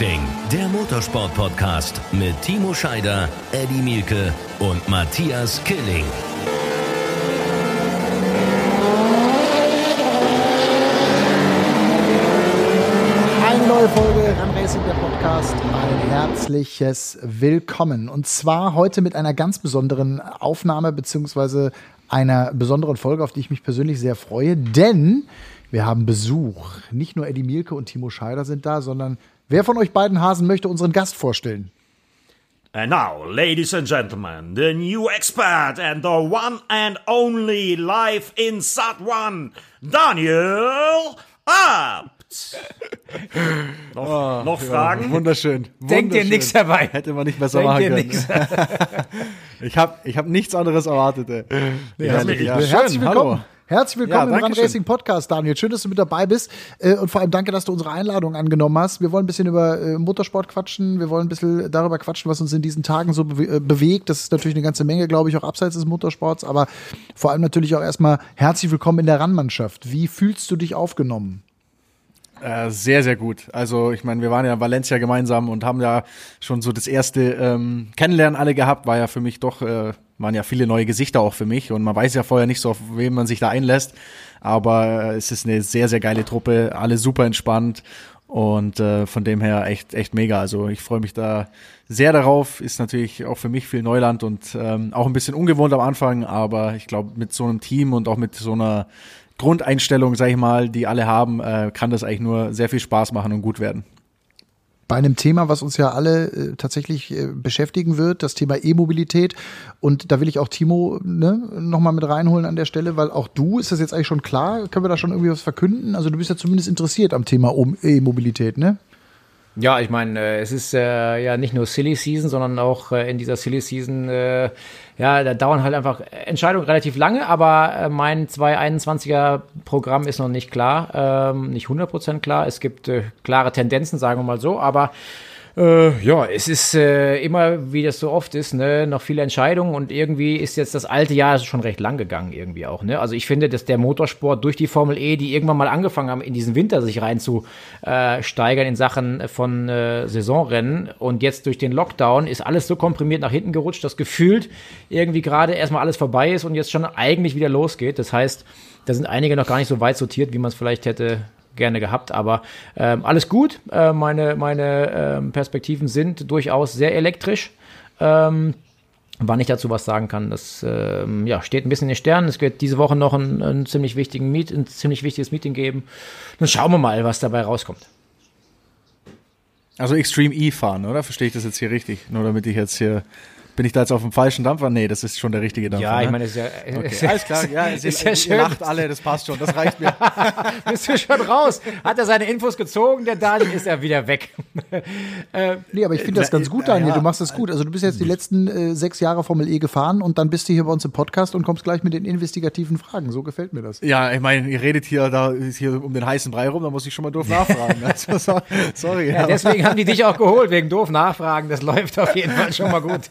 Racing, der Motorsport-Podcast mit Timo Scheider, Eddie Mielke und Matthias Killing. Eine neue Folge Run Racing, der Podcast. Ein herzliches Willkommen. Und zwar heute mit einer ganz besonderen Aufnahme beziehungsweise einer besonderen Folge, auf die ich mich persönlich sehr freue, denn wir haben Besuch. Nicht nur Eddie Mielke und Timo Scheider sind da, sondern wer von euch beiden Hasen möchte unseren Gast vorstellen? And now, ladies and gentlemen, the new expert and the one and only live in Sat One, Daniel Abt. noch, noch Fragen? Wunderschön. Denk dir Wunderschön. nichts dabei. Hätte man nicht besser Denk machen können. Ich habe ich hab nichts anderes erwartet. Ey. Herrlich, ja. Herzlich Schön, willkommen. hallo. Herzlich willkommen Ja, im Run. Racing Podcast, Daniel. Schön, dass du mit dabei bist. Äh, Und vor allem danke, dass du unsere Einladung angenommen hast. Wir wollen ein bisschen über äh, Motorsport quatschen. Wir wollen ein bisschen darüber quatschen, was uns in diesen Tagen so äh, bewegt. Das ist natürlich eine ganze Menge, glaube ich, auch abseits des Motorsports. Aber vor allem natürlich auch erstmal herzlich willkommen in der Run-Mannschaft. Wie fühlst du dich aufgenommen? Äh, sehr, sehr gut. Also ich meine, wir waren ja in Valencia gemeinsam und haben ja schon so das erste ähm, Kennenlernen alle gehabt. War ja für mich doch, äh, waren ja viele neue Gesichter auch für mich und man weiß ja vorher nicht so, auf wen man sich da einlässt. Aber es ist eine sehr, sehr geile Truppe, alle super entspannt und äh, von dem her echt, echt mega. Also ich freue mich da sehr darauf. Ist natürlich auch für mich viel Neuland und ähm, auch ein bisschen ungewohnt am Anfang, aber ich glaube, mit so einem Team und auch mit so einer Grundeinstellung, sag ich mal, die alle haben, äh, kann das eigentlich nur sehr viel Spaß machen und gut werden. Bei einem Thema, was uns ja alle äh, tatsächlich äh, beschäftigen wird, das Thema E-Mobilität. Und da will ich auch Timo ne, nochmal mit reinholen an der Stelle, weil auch du, ist das jetzt eigentlich schon klar? Können wir da schon irgendwie was verkünden? Also du bist ja zumindest interessiert am Thema E-Mobilität, ne? Ja, ich meine, äh, es ist äh, ja nicht nur Silly Season, sondern auch äh, in dieser Silly Season, äh, ja, da dauern halt einfach Entscheidungen relativ lange, aber äh, mein 221er Programm ist noch nicht klar, ähm, nicht 100% klar. Es gibt äh, klare Tendenzen, sagen wir mal so, aber Äh, ja, es ist äh, immer, wie das so oft ist, ne, noch viele Entscheidungen und irgendwie ist jetzt das alte Jahr schon recht lang gegangen irgendwie auch, ne? Also ich finde, dass der Motorsport durch die Formel E, die irgendwann mal angefangen haben, in diesen Winter sich rein zu äh, in Sachen von äh, Saisonrennen und jetzt durch den Lockdown ist alles so komprimiert nach hinten gerutscht, dass gefühlt irgendwie gerade erstmal alles vorbei ist und jetzt schon eigentlich wieder losgeht. Das heißt, da sind einige noch gar nicht so weit sortiert, wie man es vielleicht hätte gerne gehabt, aber ähm, alles gut. Äh, meine meine ähm, Perspektiven sind durchaus sehr elektrisch. Ähm, wann ich dazu was sagen kann, das ähm, ja, steht ein bisschen in den Sternen. Es wird diese Woche noch ein, ein ziemlich wichtigen Meet, ein ziemlich wichtiges Meeting geben. Dann schauen wir mal, was dabei rauskommt. Also Extreme E fahren, oder? Verstehe ich das jetzt hier richtig? Nur damit ich jetzt hier. Bin ich da jetzt auf dem falschen Dampfer? Nee, das ist schon der richtige Dampfer. Ja, ich ne? meine, es ist ja, Okay, ist ja- alles klar, ja, ihr, ist ihr, ja schön. ihr lacht alle, das passt schon, das reicht mir. Bist du schon raus? Hat er seine Infos gezogen? Der Daniel ist er wieder weg. Nee, aber ich finde das na, ganz gut, Daniel. ja. Du machst das gut. Also du bist jetzt die letzten äh, sechs Jahre Formel E gefahren und dann bist du hier bei uns im Podcast und kommst gleich mit den investigativen Fragen. So gefällt mir das. Ja, ich meine, ihr redet hier da ist hier um den heißen Brei rum, da muss ich schon mal doof nachfragen. Also, so, sorry. Ja, deswegen haben die dich auch geholt, wegen doof nachfragen. Das läuft auf jeden Fall schon mal gut.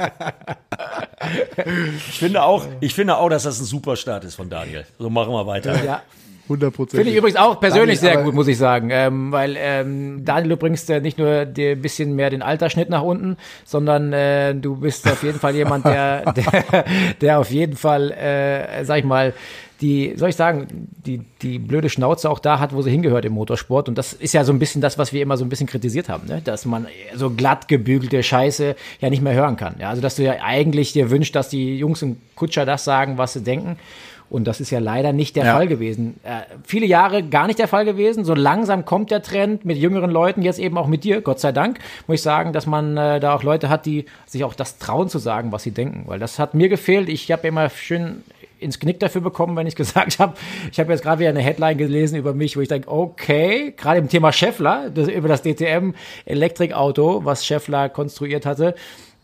Ich finde auch, ich finde auch, dass das ein super Start ist von Daniel. So machen wir weiter. Ja. 100 Prozent. Finde ich übrigens auch persönlich Daniel, sehr gut, muss ich sagen. Ähm, weil ähm, Daniel, du bringst äh, nicht nur dir ein bisschen mehr den Altersschnitt nach unten, sondern äh, du bist auf jeden Fall jemand, der, der, der auf jeden Fall, äh, sag ich mal, die, soll ich sagen, die, die blöde Schnauze auch da hat, wo sie hingehört im Motorsport. Und das ist ja so ein bisschen das, was wir immer so ein bisschen kritisiert haben, ne? dass man so glatt gebügelte Scheiße ja nicht mehr hören kann. Ja? Also, dass du ja eigentlich dir wünschst, dass die Jungs und Kutscher das sagen, was sie denken. Und das ist ja leider nicht der Ja. Fall gewesen. Äh, viele Jahre gar nicht der Fall gewesen. So langsam kommt der Trend mit jüngeren Leuten, jetzt eben auch mit dir, Gott sei Dank, muss ich sagen, dass man äh, da auch Leute hat, die sich auch das trauen zu sagen, was sie denken. Weil das hat mir gefehlt. Ich habe immer schön ins Knick dafür bekommen, wenn ich gesagt habe, ich habe jetzt gerade wieder eine Headline gelesen über mich, wo ich denke, okay, gerade im Thema Scheffler, das, über das DTM Elektrikauto, was Scheffler konstruiert hatte,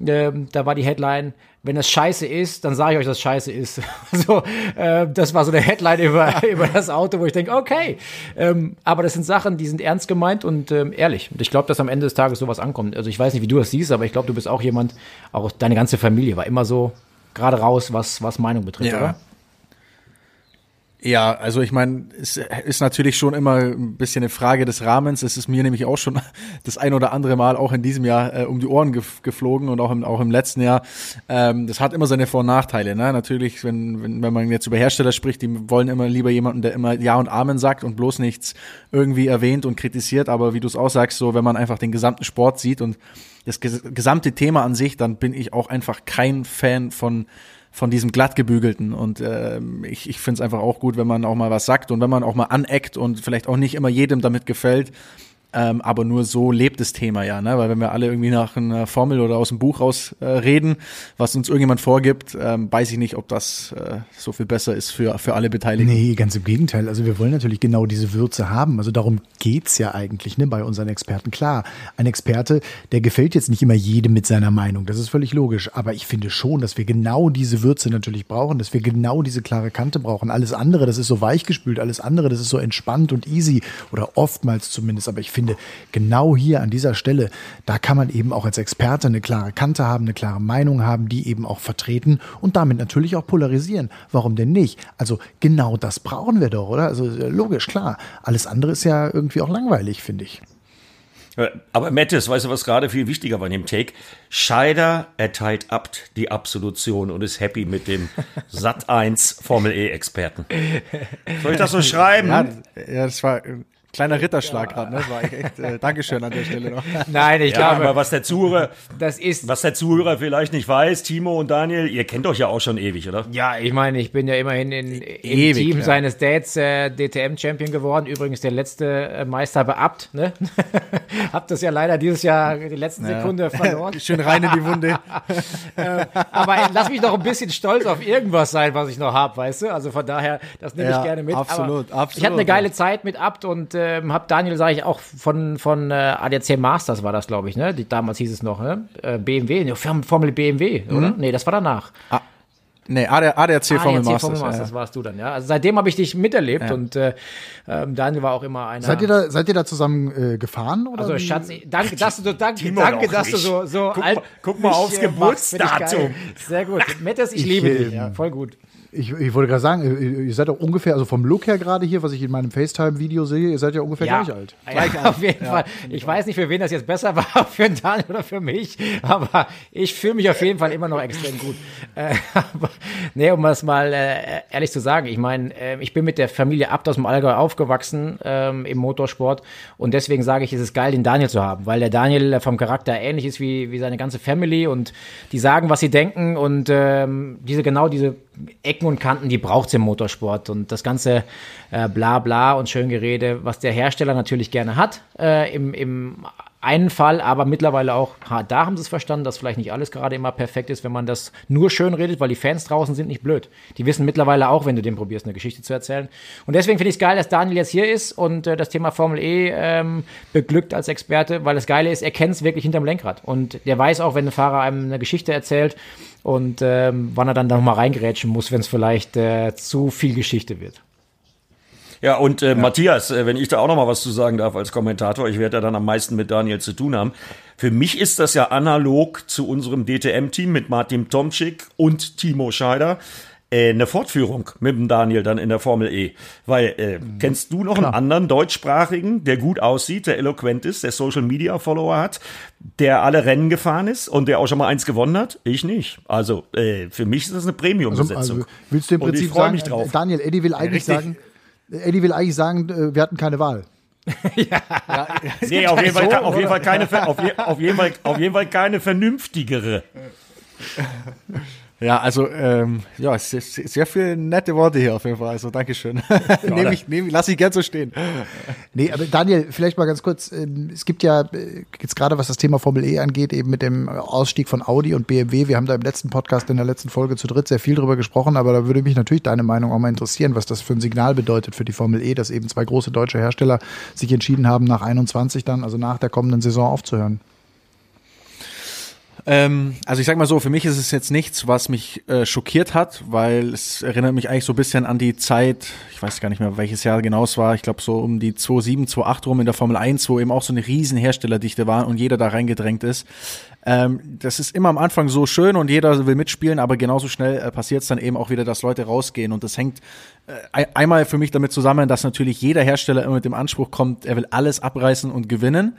ähm, da war die Headline, wenn das scheiße ist, dann sage ich euch, dass scheiße ist. so, äh, das war so eine Headline über, über das Auto, wo ich denke, okay. Ähm, aber das sind Sachen, die sind ernst gemeint und ähm, ehrlich. Und ich glaube, dass am Ende des Tages sowas ankommt. Also ich weiß nicht, wie du das siehst, aber ich glaube, du bist auch jemand, auch deine ganze Familie war immer so gerade raus, was, was Meinung betrifft, Ja. oder? Ja, also ich meine, es ist natürlich schon immer ein bisschen eine Frage des Rahmens. Es ist mir nämlich auch schon das ein oder andere Mal auch in diesem Jahr äh, um die Ohren gef geflogen und auch im, auch im letzten Jahr. Ähm, das hat immer seine Vor- und Nachteile. Ne? Natürlich, wenn, wenn, wenn man jetzt über Hersteller spricht, die wollen immer lieber jemanden, der immer Ja und Amen sagt und bloß nichts irgendwie erwähnt und kritisiert. Aber wie du es auch sagst, so wenn man einfach den gesamten Sport sieht und das gesamte Thema an sich, dann bin ich auch einfach kein Fan von von diesem glattgebügelten. Und äh, ich, ich finde es einfach auch gut, wenn man auch mal was sagt und wenn man auch mal aneckt und vielleicht auch nicht immer jedem damit gefällt, ähm, aber nur so lebt das Thema ja, ne? Weil wenn wir alle irgendwie nach einer Formel oder aus dem Buch raus äh, reden, was uns irgendjemand vorgibt, ähm, weiß ich nicht, ob das äh, so viel besser ist für, für alle Beteiligten. Nee, ganz im Gegenteil. Also wir wollen natürlich genau diese Würze haben. Also darum geht's ja eigentlich ne, bei unseren Experten. Klar, ein Experte, der gefällt jetzt nicht immer jedem mit seiner Meinung. Das ist völlig logisch. Aber ich finde schon, dass wir genau diese Würze natürlich brauchen, dass wir genau diese klare Kante brauchen. Alles andere, das ist so weichgespült, alles andere, das ist so entspannt und easy oder oftmals zumindest. Aber ich finde, finde, genau hier an dieser Stelle, da kann man eben auch als Experte eine klare Kante haben, eine klare Meinung haben, die eben auch vertreten und damit natürlich auch polarisieren. Warum denn nicht? Also genau das brauchen wir doch, oder? Also logisch, klar. Alles andere ist ja irgendwie auch langweilig, finde ich. Äh, aber Mattes, weißt du, was gerade viel wichtiger war in dem Take? Scheider erteilt Abt die Absolution und ist happy mit dem Sat 1 Formel E-Experten. Soll ich das so schreiben? Ja, ja, das war Kleiner Ritterschlag ja. gerade, ne? War echt, äh, Dankeschön an der Stelle noch. Nein, ich ja, glaube. Aber was der Zuhörer, das ist, was der Zuhörer vielleicht nicht weiß, Timo und Daniel, ihr kennt euch ja auch schon ewig, oder? Ja, ich meine, ich bin ja immerhin in, im ewig, Team ja. seines Dads äh, DTM-Champion geworden. Übrigens der letzte äh, Meister beabt, ne? Hab das ja leider dieses Jahr die letzten ja. Sekunde verloren. Schön rein in die Wunde. äh, aber lass mich doch ein bisschen stolz auf irgendwas sein, was ich noch habe, weißt du? Also von daher, das nehme ich gerne mit. Absolut, aber absolut. Ich hatte eine geile Zeit mit Abt und äh, ähm, habe Daniel, sage ich auch, von, von äh, ADAC Masters war das, glaube ich, ne? Die, damals hieß es noch, ne? Äh, BMW, ne, Formel BMW, oder? Mhm. Nee, das war danach. Ah. Nee, ADAC, ADAC Formel Masters. Formel Masters ja. warst du dann, ja. Also seitdem habe ich dich miterlebt ja. und äh, ähm, Daniel war auch immer einer. Seid ihr da, seid ihr da zusammen äh, gefahren? Oder also Schatz, danke, dass du, danke, danke dass du so, so guck, alt, guck mal aufs Geburtsdatum. Sehr gut. Mettes, ich, ich liebe dich. Ja, voll gut. Ich, ich wollte gerade sagen, ihr seid doch ungefähr, also vom Look her gerade hier, was ich in meinem FaceTime-Video sehe, ihr seid ja ungefähr ja. gleich alt. Ja, gleich auf jeden ja. Fall. Ich weiß nicht, für wen das jetzt besser war, für Daniel oder für mich, aber ich fühle mich auf jeden Fall immer noch extrem gut. Äh, aber, nee, um das mal äh, ehrlich zu sagen, ich meine, äh, ich bin mit der Familie Abt aus dem Allgäu aufgewachsen ähm, im Motorsport und deswegen sage ich, es ist geil, den Daniel zu haben, weil der Daniel vom Charakter ähnlich ist wie, wie seine ganze Family und die sagen, was sie denken und ähm, diese genau diese Ecken und Kanten, die braucht es im Motorsport. Und das ganze äh, bla bla und Schöngerede, was der Hersteller natürlich gerne hat, äh, im, im einen Fall, aber mittlerweile auch, ha, da haben sie es verstanden, dass vielleicht nicht alles gerade immer perfekt ist, wenn man das nur schön redet, weil die Fans draußen sind nicht blöd. Die wissen mittlerweile auch, wenn du dem probierst, eine Geschichte zu erzählen. Und deswegen finde ich es geil, dass Daniel jetzt hier ist und äh, das Thema Formel E ähm, beglückt als Experte, weil das Geile ist, er kennt es wirklich hinterm Lenkrad. Und der weiß auch, wenn ein Fahrer einem eine Geschichte erzählt und ähm, wann er dann da nochmal reingerätschen muss, wenn es vielleicht äh, zu viel Geschichte wird. Ja, und äh, ja. Matthias, äh, wenn ich da auch noch mal was zu sagen darf als Kommentator, ich werde ja dann am meisten mit Daniel zu tun haben. Für mich ist das ja analog zu unserem DTM-Team mit Martin Tomczyk und Timo Scheider äh, eine Fortführung mit dem Daniel dann in der Formel E. Weil, äh, mhm. kennst du noch Klar. einen anderen deutschsprachigen, der gut aussieht, der eloquent ist, der Social Media Follower hat, der alle Rennen gefahren ist und der auch schon mal eins gewonnen hat? Ich nicht. Also, äh, für mich ist das eine Premium-Besetzung. Also, also, willst du im Prinzip sagen, mich drauf. Daniel, Eddie will eigentlich ja, sagen, Eddie will eigentlich sagen, äh, wir hatten keine Wahl. ja. ja nee, auf jeden, Fall, so, auf, jeden Fall keine, auf, je, auf, jeden Fall, auf jeden Fall keine vernünftigere. Ja, also ähm, ja, sehr, sehr viele nette Worte hier auf jeden Fall. Also Dankeschön. Nehme ich, nehm, lass ich gern so stehen. Nee, aber Daniel, vielleicht mal ganz kurz. Ähm, es gibt ja äh, jetzt gerade, was das Thema Formel E angeht, eben mit dem Ausstieg von Audi und BMW. Wir haben da im letzten Podcast, in der letzten Folge zu dritt sehr viel drüber gesprochen, aber da würde mich natürlich deine Meinung auch mal interessieren, was das für ein Signal bedeutet für die Formel E, dass eben zwei große deutsche Hersteller sich entschieden haben, nach 21 dann, also nach der kommenden Saison aufzuhören. Ähm, also ich sag mal so, für mich ist es jetzt nichts, was mich äh, schockiert hat, weil es erinnert mich eigentlich so ein bisschen an die Zeit, ich weiß gar nicht mehr, welches Jahr genau es war, ich glaube so um die 2007, 2008 rum in der Formel 1, wo eben auch so eine riesen Herstellerdichte war und jeder da reingedrängt ist. Ähm, das ist immer am Anfang so schön und jeder will mitspielen, aber genauso schnell äh, passiert es dann eben auch wieder, dass Leute rausgehen und das hängt äh, einmal für mich damit zusammen, dass natürlich jeder Hersteller immer mit dem Anspruch kommt, er will alles abreißen und gewinnen.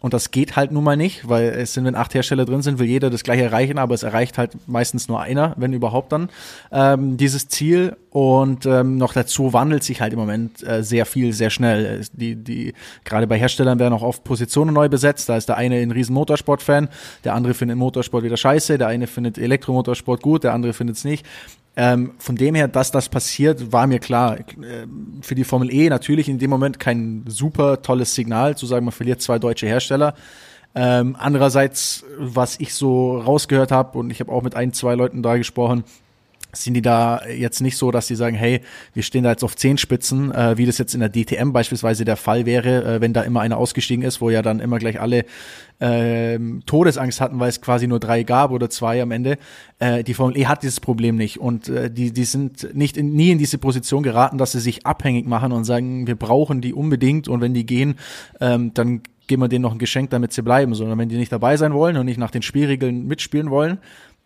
Und das geht halt nun mal nicht, weil es sind, wenn acht Hersteller drin sind, will jeder das gleiche erreichen, aber es erreicht halt meistens nur einer, wenn überhaupt dann, ähm, dieses Ziel. Und ähm, noch dazu wandelt sich halt im Moment äh, sehr viel, sehr schnell. Die, die, gerade bei Herstellern werden auch oft Positionen neu besetzt. Da ist der eine ein riesen Motorsport-Fan, der andere findet Motorsport wieder scheiße, der eine findet Elektromotorsport gut, der andere findet es nicht. Ähm, von dem her, dass das passiert, war mir klar. Äh, für die Formel E natürlich in dem Moment kein super tolles Signal, zu sagen, man verliert zwei deutsche Hersteller. Ähm, andererseits, was ich so rausgehört habe, und ich habe auch mit ein, zwei Leuten da gesprochen, sind die da jetzt nicht so, dass sie sagen, hey, wir stehen da jetzt auf Zehenspitzen, äh, wie das jetzt in der DTM beispielsweise der Fall wäre, äh, wenn da immer einer ausgestiegen ist, wo ja dann immer gleich alle äh, Todesangst hatten, weil es quasi nur drei gab oder zwei am Ende. Äh, die Formel E hat dieses Problem nicht und äh, die, die sind nicht in, nie in diese Position geraten, dass sie sich abhängig machen und sagen, wir brauchen die unbedingt und wenn die gehen, ähm, dann geben wir denen noch ein Geschenk, damit sie bleiben, sondern wenn die nicht dabei sein wollen und nicht nach den Spielregeln mitspielen wollen,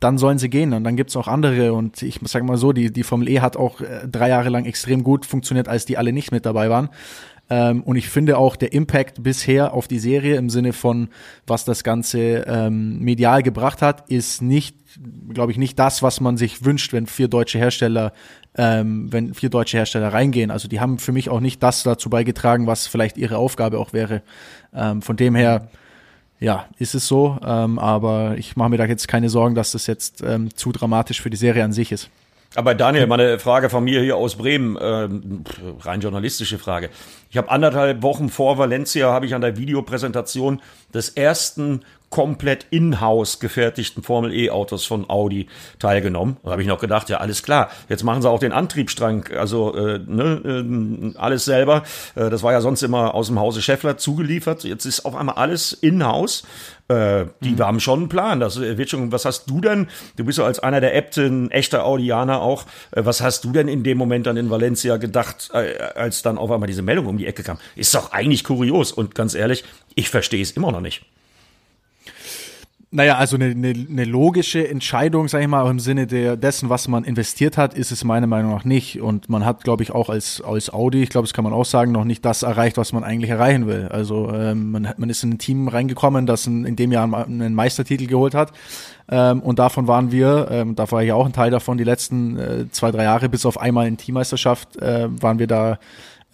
dann sollen sie gehen. Und dann gibt's auch andere. Und ich sage mal so, die, die Formel E hat auch äh, drei Jahre lang extrem gut funktioniert, als die alle nicht mit dabei waren. Ähm, und ich finde auch der Impact bisher auf die Serie im Sinne von, was das Ganze ähm, medial gebracht hat, ist nicht, glaube ich, nicht das, was man sich wünscht, wenn vier deutsche Hersteller ähm, wenn vier deutsche Hersteller reingehen. Also die haben für mich auch nicht das dazu beigetragen, was vielleicht ihre Aufgabe auch wäre. Ähm, von dem her, ja, ist es so. Ähm, aber ich mache mir da jetzt keine Sorgen, dass das jetzt ähm, zu dramatisch für die Serie an sich ist. Aber Daniel, meine Frage von mir hier aus Bremen, ähm, rein journalistische Frage. Ich habe anderthalb Wochen vor Valencia habe ich an der Videopräsentation des ersten komplett in-house gefertigten Formel E-Autos von Audi teilgenommen. Da habe ich noch gedacht, ja, alles klar, jetzt machen sie auch den Antriebsstrang, also äh, ne, äh, alles selber. Äh, das war ja sonst immer aus dem Hause Scheffler zugeliefert. Jetzt ist auf einmal alles in-house. Äh, die mhm. haben schon einen Plan. Das wird schon. Was hast du denn? Du bist ja als einer der Äbte echter Audianer auch. Äh, was hast du denn in dem Moment dann in Valencia gedacht, äh, als dann auf einmal diese Meldung um die Ecke kam? Ist doch eigentlich kurios. Und ganz ehrlich, ich verstehe es immer noch nicht. Naja, also eine, eine, eine logische Entscheidung, sage ich mal, auch im Sinne der, dessen, was man investiert hat, ist es meiner Meinung nach nicht. Und man hat, glaube ich, auch als, als Audi, ich glaube, das kann man auch sagen, noch nicht das erreicht, was man eigentlich erreichen will. Also ähm, man, man ist in ein Team reingekommen, das in, in dem Jahr einen Meistertitel geholt hat. Ähm, und davon waren wir, ähm, da war ich auch ein Teil davon, die letzten äh, zwei, drei Jahre, bis auf einmal in Teammeisterschaft, äh, waren wir da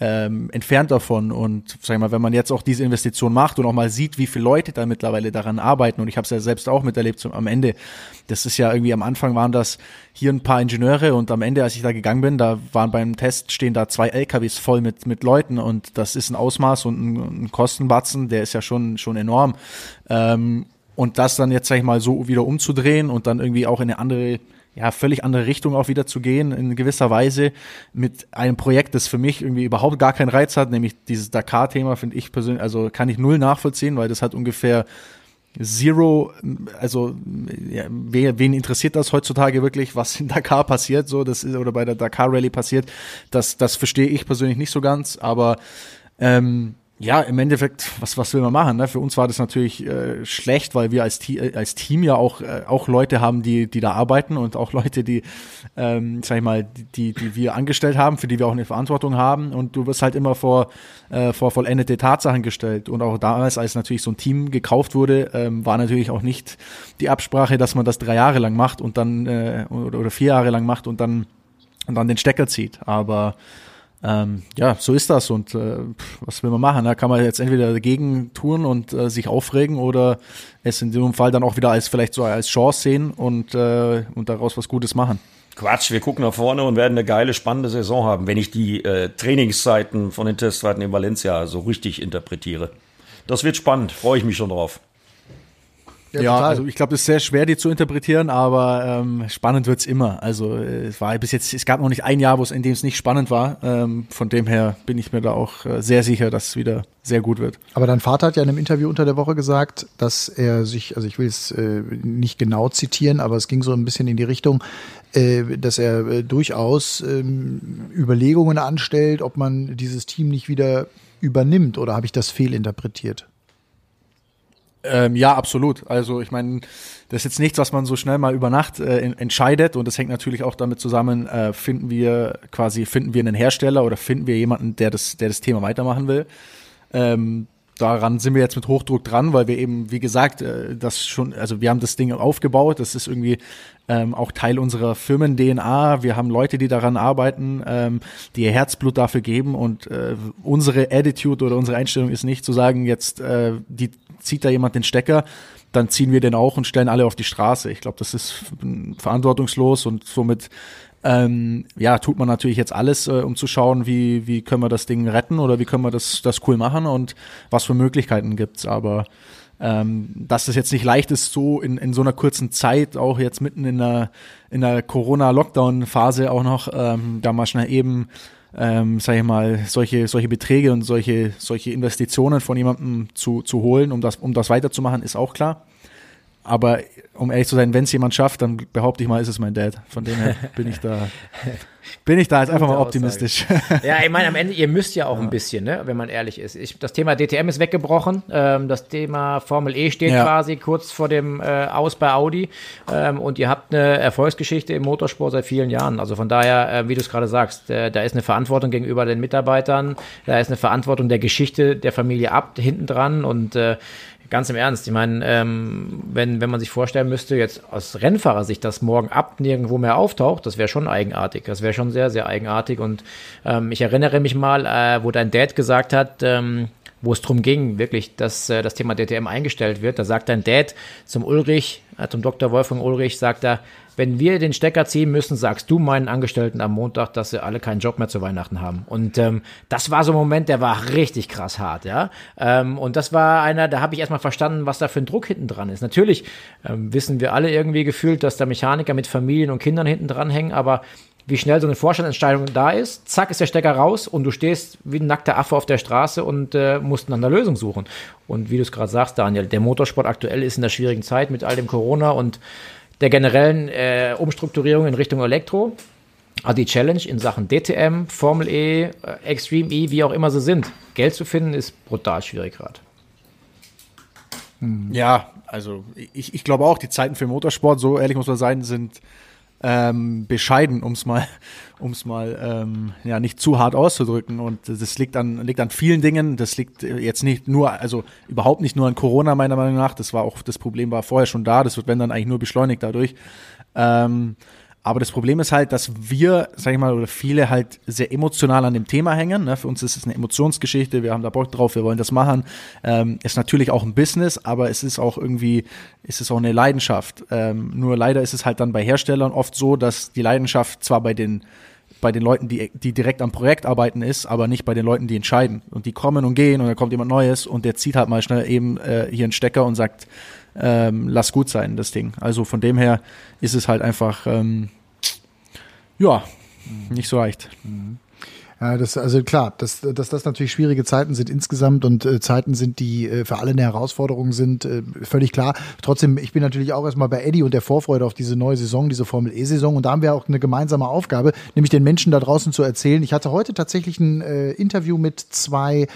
ähm, entfernt davon. Und sag ich mal, wenn man jetzt auch diese Investition macht und auch mal sieht, wie viele Leute da mittlerweile daran arbeiten, und ich habe es ja selbst auch miterlebt zum, am Ende, das ist ja irgendwie am Anfang waren das hier ein paar Ingenieure und am Ende, als ich da gegangen bin, da waren beim Test stehen da zwei LKWs voll mit mit Leuten und das ist ein Ausmaß und ein, ein Kostenbatzen, der ist ja schon schon enorm. Ähm, und das dann jetzt, sag ich mal, so wieder umzudrehen und dann irgendwie auch in eine andere ja, völlig andere Richtung auch wieder zu gehen, in gewisser Weise mit einem Projekt, das für mich irgendwie überhaupt gar keinen Reiz hat, nämlich dieses Dakar-Thema finde ich persönlich, also kann ich null nachvollziehen, weil das hat ungefähr Zero, also ja, wen interessiert das heutzutage wirklich, was in Dakar passiert, so das ist oder bei der Dakar Rallye passiert, das das verstehe ich persönlich nicht so ganz, aber ähm, ja, im Endeffekt, was, was will man machen? Ne? Für uns war das natürlich äh, schlecht, weil wir als, äh, als Team ja auch, äh, auch Leute haben, die, die da arbeiten und auch Leute, die, ähm, sag ich mal, die, die wir angestellt haben, für die wir auch eine Verantwortung haben. Und du wirst halt immer vor, äh, vor vollendete Tatsachen gestellt. Und auch damals, als natürlich so ein Team gekauft wurde, ähm, war natürlich auch nicht die Absprache, dass man das drei Jahre lang macht und dann äh, oder, oder vier Jahre lang macht und dann, und dann den Stecker zieht. Aber ähm, ja, so ist das und äh, was will man machen? Da kann man jetzt entweder dagegen tun und äh, sich aufregen oder es in dem Fall dann auch wieder als vielleicht so als Chance sehen und, äh, und daraus was Gutes machen. Quatsch, wir gucken nach vorne und werden eine geile, spannende Saison haben, wenn ich die äh, Trainingszeiten von den Testzeiten in Valencia so richtig interpretiere. Das wird spannend, freue ich mich schon drauf. Ja, ja also ich glaube, es ist sehr schwer, die zu interpretieren, aber ähm, spannend wird's immer. Also es war bis jetzt, es gab noch nicht ein Jahr, wo es in dem es nicht spannend war. Ähm, von dem her bin ich mir da auch äh, sehr sicher, dass es wieder sehr gut wird. Aber dein Vater hat ja in einem Interview unter der Woche gesagt, dass er sich, also ich will es äh, nicht genau zitieren, aber es ging so ein bisschen in die Richtung, äh, dass er äh, durchaus ähm, Überlegungen anstellt, ob man dieses Team nicht wieder übernimmt oder habe ich das fehlinterpretiert? Ähm, ja, absolut. Also ich meine, das ist jetzt nichts, was man so schnell mal über Nacht äh, entscheidet und das hängt natürlich auch damit zusammen, äh, finden wir quasi, finden wir einen Hersteller oder finden wir jemanden, der das, der das Thema weitermachen will. Ähm, daran sind wir jetzt mit Hochdruck dran, weil wir eben, wie gesagt, äh, das schon, also wir haben das Ding aufgebaut, das ist irgendwie ähm, auch Teil unserer Firmen-DNA. Wir haben Leute, die daran arbeiten, ähm, die ihr Herzblut dafür geben und äh, unsere Attitude oder unsere Einstellung ist nicht zu sagen, jetzt äh, die zieht da jemand den Stecker, dann ziehen wir den auch und stellen alle auf die Straße. Ich glaube, das ist verantwortungslos und somit ähm, ja, tut man natürlich jetzt alles, äh, um zu schauen, wie, wie können wir das Ding retten oder wie können wir das, das cool machen und was für Möglichkeiten gibt's. Aber ähm, dass es jetzt nicht leicht ist, so in, in so einer kurzen Zeit, auch jetzt mitten in der, in der Corona-Lockdown-Phase auch noch, ähm, da mal schnell eben ähm, sage ich mal, solche, solche Beträge und solche, solche Investitionen von jemandem zu, zu holen, um das, um das weiterzumachen, ist auch klar. Aber um ehrlich zu sein, wenn es jemand schafft, dann behaupte ich mal, ist es mein Dad. Von dem her bin ich da, bin ich da jetzt einfach mal optimistisch. Ja, ich meine, am Ende, ihr müsst ja auch ja. ein bisschen, ne, wenn man ehrlich ist. Ich, das Thema DTM ist weggebrochen. Ähm, das Thema Formel E steht ja. quasi kurz vor dem äh, Aus bei Audi. Ähm, und ihr habt eine Erfolgsgeschichte im Motorsport seit vielen Jahren. Also von daher, äh, wie du es gerade sagst, äh, da ist eine Verantwortung gegenüber den Mitarbeitern, da ist eine Verantwortung der Geschichte der Familie ab, hinten dran. Und äh, Ganz im Ernst, ich meine, ähm, wenn, wenn man sich vorstellen müsste, jetzt aus Rennfahrersicht, dass morgen ab nirgendwo mehr auftaucht, das wäre schon eigenartig. Das wäre schon sehr, sehr eigenartig. Und ähm, ich erinnere mich mal, äh, wo dein Dad gesagt hat, ähm, wo es darum ging, wirklich, dass äh, das Thema DTM eingestellt wird. Da sagt dein Dad zum Ulrich, äh, zum Dr. Wolfgang Ulrich, sagt er, wenn wir den Stecker ziehen müssen, sagst du meinen Angestellten am Montag, dass sie alle keinen Job mehr zu Weihnachten haben. Und ähm, das war so ein Moment, der war richtig krass hart, ja. Ähm, und das war einer, da habe ich erstmal verstanden, was da für ein Druck hinten dran ist. Natürlich ähm, wissen wir alle irgendwie gefühlt, dass da Mechaniker mit Familien und Kindern hinten dran hängen, aber wie schnell so eine Vorstandsentscheidung da ist, zack ist der Stecker raus und du stehst wie ein nackter Affe auf der Straße und äh, musst nach einer Lösung suchen. Und wie du es gerade sagst, Daniel, der Motorsport aktuell ist in der schwierigen Zeit mit all dem Corona und der generellen äh, Umstrukturierung in Richtung Elektro. Also die Challenge in Sachen DTM, Formel E, äh, Extreme E, wie auch immer sie sind, Geld zu finden, ist brutal schwierig gerade. Ja, also ich, ich glaube auch, die Zeiten für Motorsport, so ehrlich muss man sein, sind ähm, bescheiden, um es mal, um's mal ähm, ja, nicht zu hart auszudrücken. Und das liegt an, liegt an vielen Dingen. Das liegt jetzt nicht nur, also überhaupt nicht nur an Corona, meiner Meinung nach. Das war auch, das Problem war vorher schon da. Das wird, wenn dann eigentlich nur beschleunigt dadurch. Ähm, aber das Problem ist halt, dass wir, sag ich mal, oder viele halt sehr emotional an dem Thema hängen. Ne? Für uns ist es eine Emotionsgeschichte, wir haben da Bock drauf, wir wollen das machen. Ähm, ist natürlich auch ein Business, aber es ist auch irgendwie, ist es auch eine Leidenschaft. Ähm, nur leider ist es halt dann bei Herstellern oft so, dass die Leidenschaft zwar bei den bei den Leuten, die, die direkt am Projekt arbeiten ist, aber nicht bei den Leuten, die entscheiden. Und die kommen und gehen und dann kommt jemand Neues und der zieht halt mal schnell eben äh, hier einen Stecker und sagt, ähm, lass gut sein, das Ding. Also von dem her ist es halt einfach, ähm, ja, nicht so leicht. Ja, das, also klar, dass, dass das natürlich schwierige Zeiten sind insgesamt und äh, Zeiten sind, die äh, für alle eine Herausforderung sind, äh, völlig klar. Trotzdem, ich bin natürlich auch erstmal bei Eddie und der Vorfreude auf diese neue Saison, diese Formel E-Saison. Und da haben wir auch eine gemeinsame Aufgabe, nämlich den Menschen da draußen zu erzählen. Ich hatte heute tatsächlich ein äh, Interview mit zwei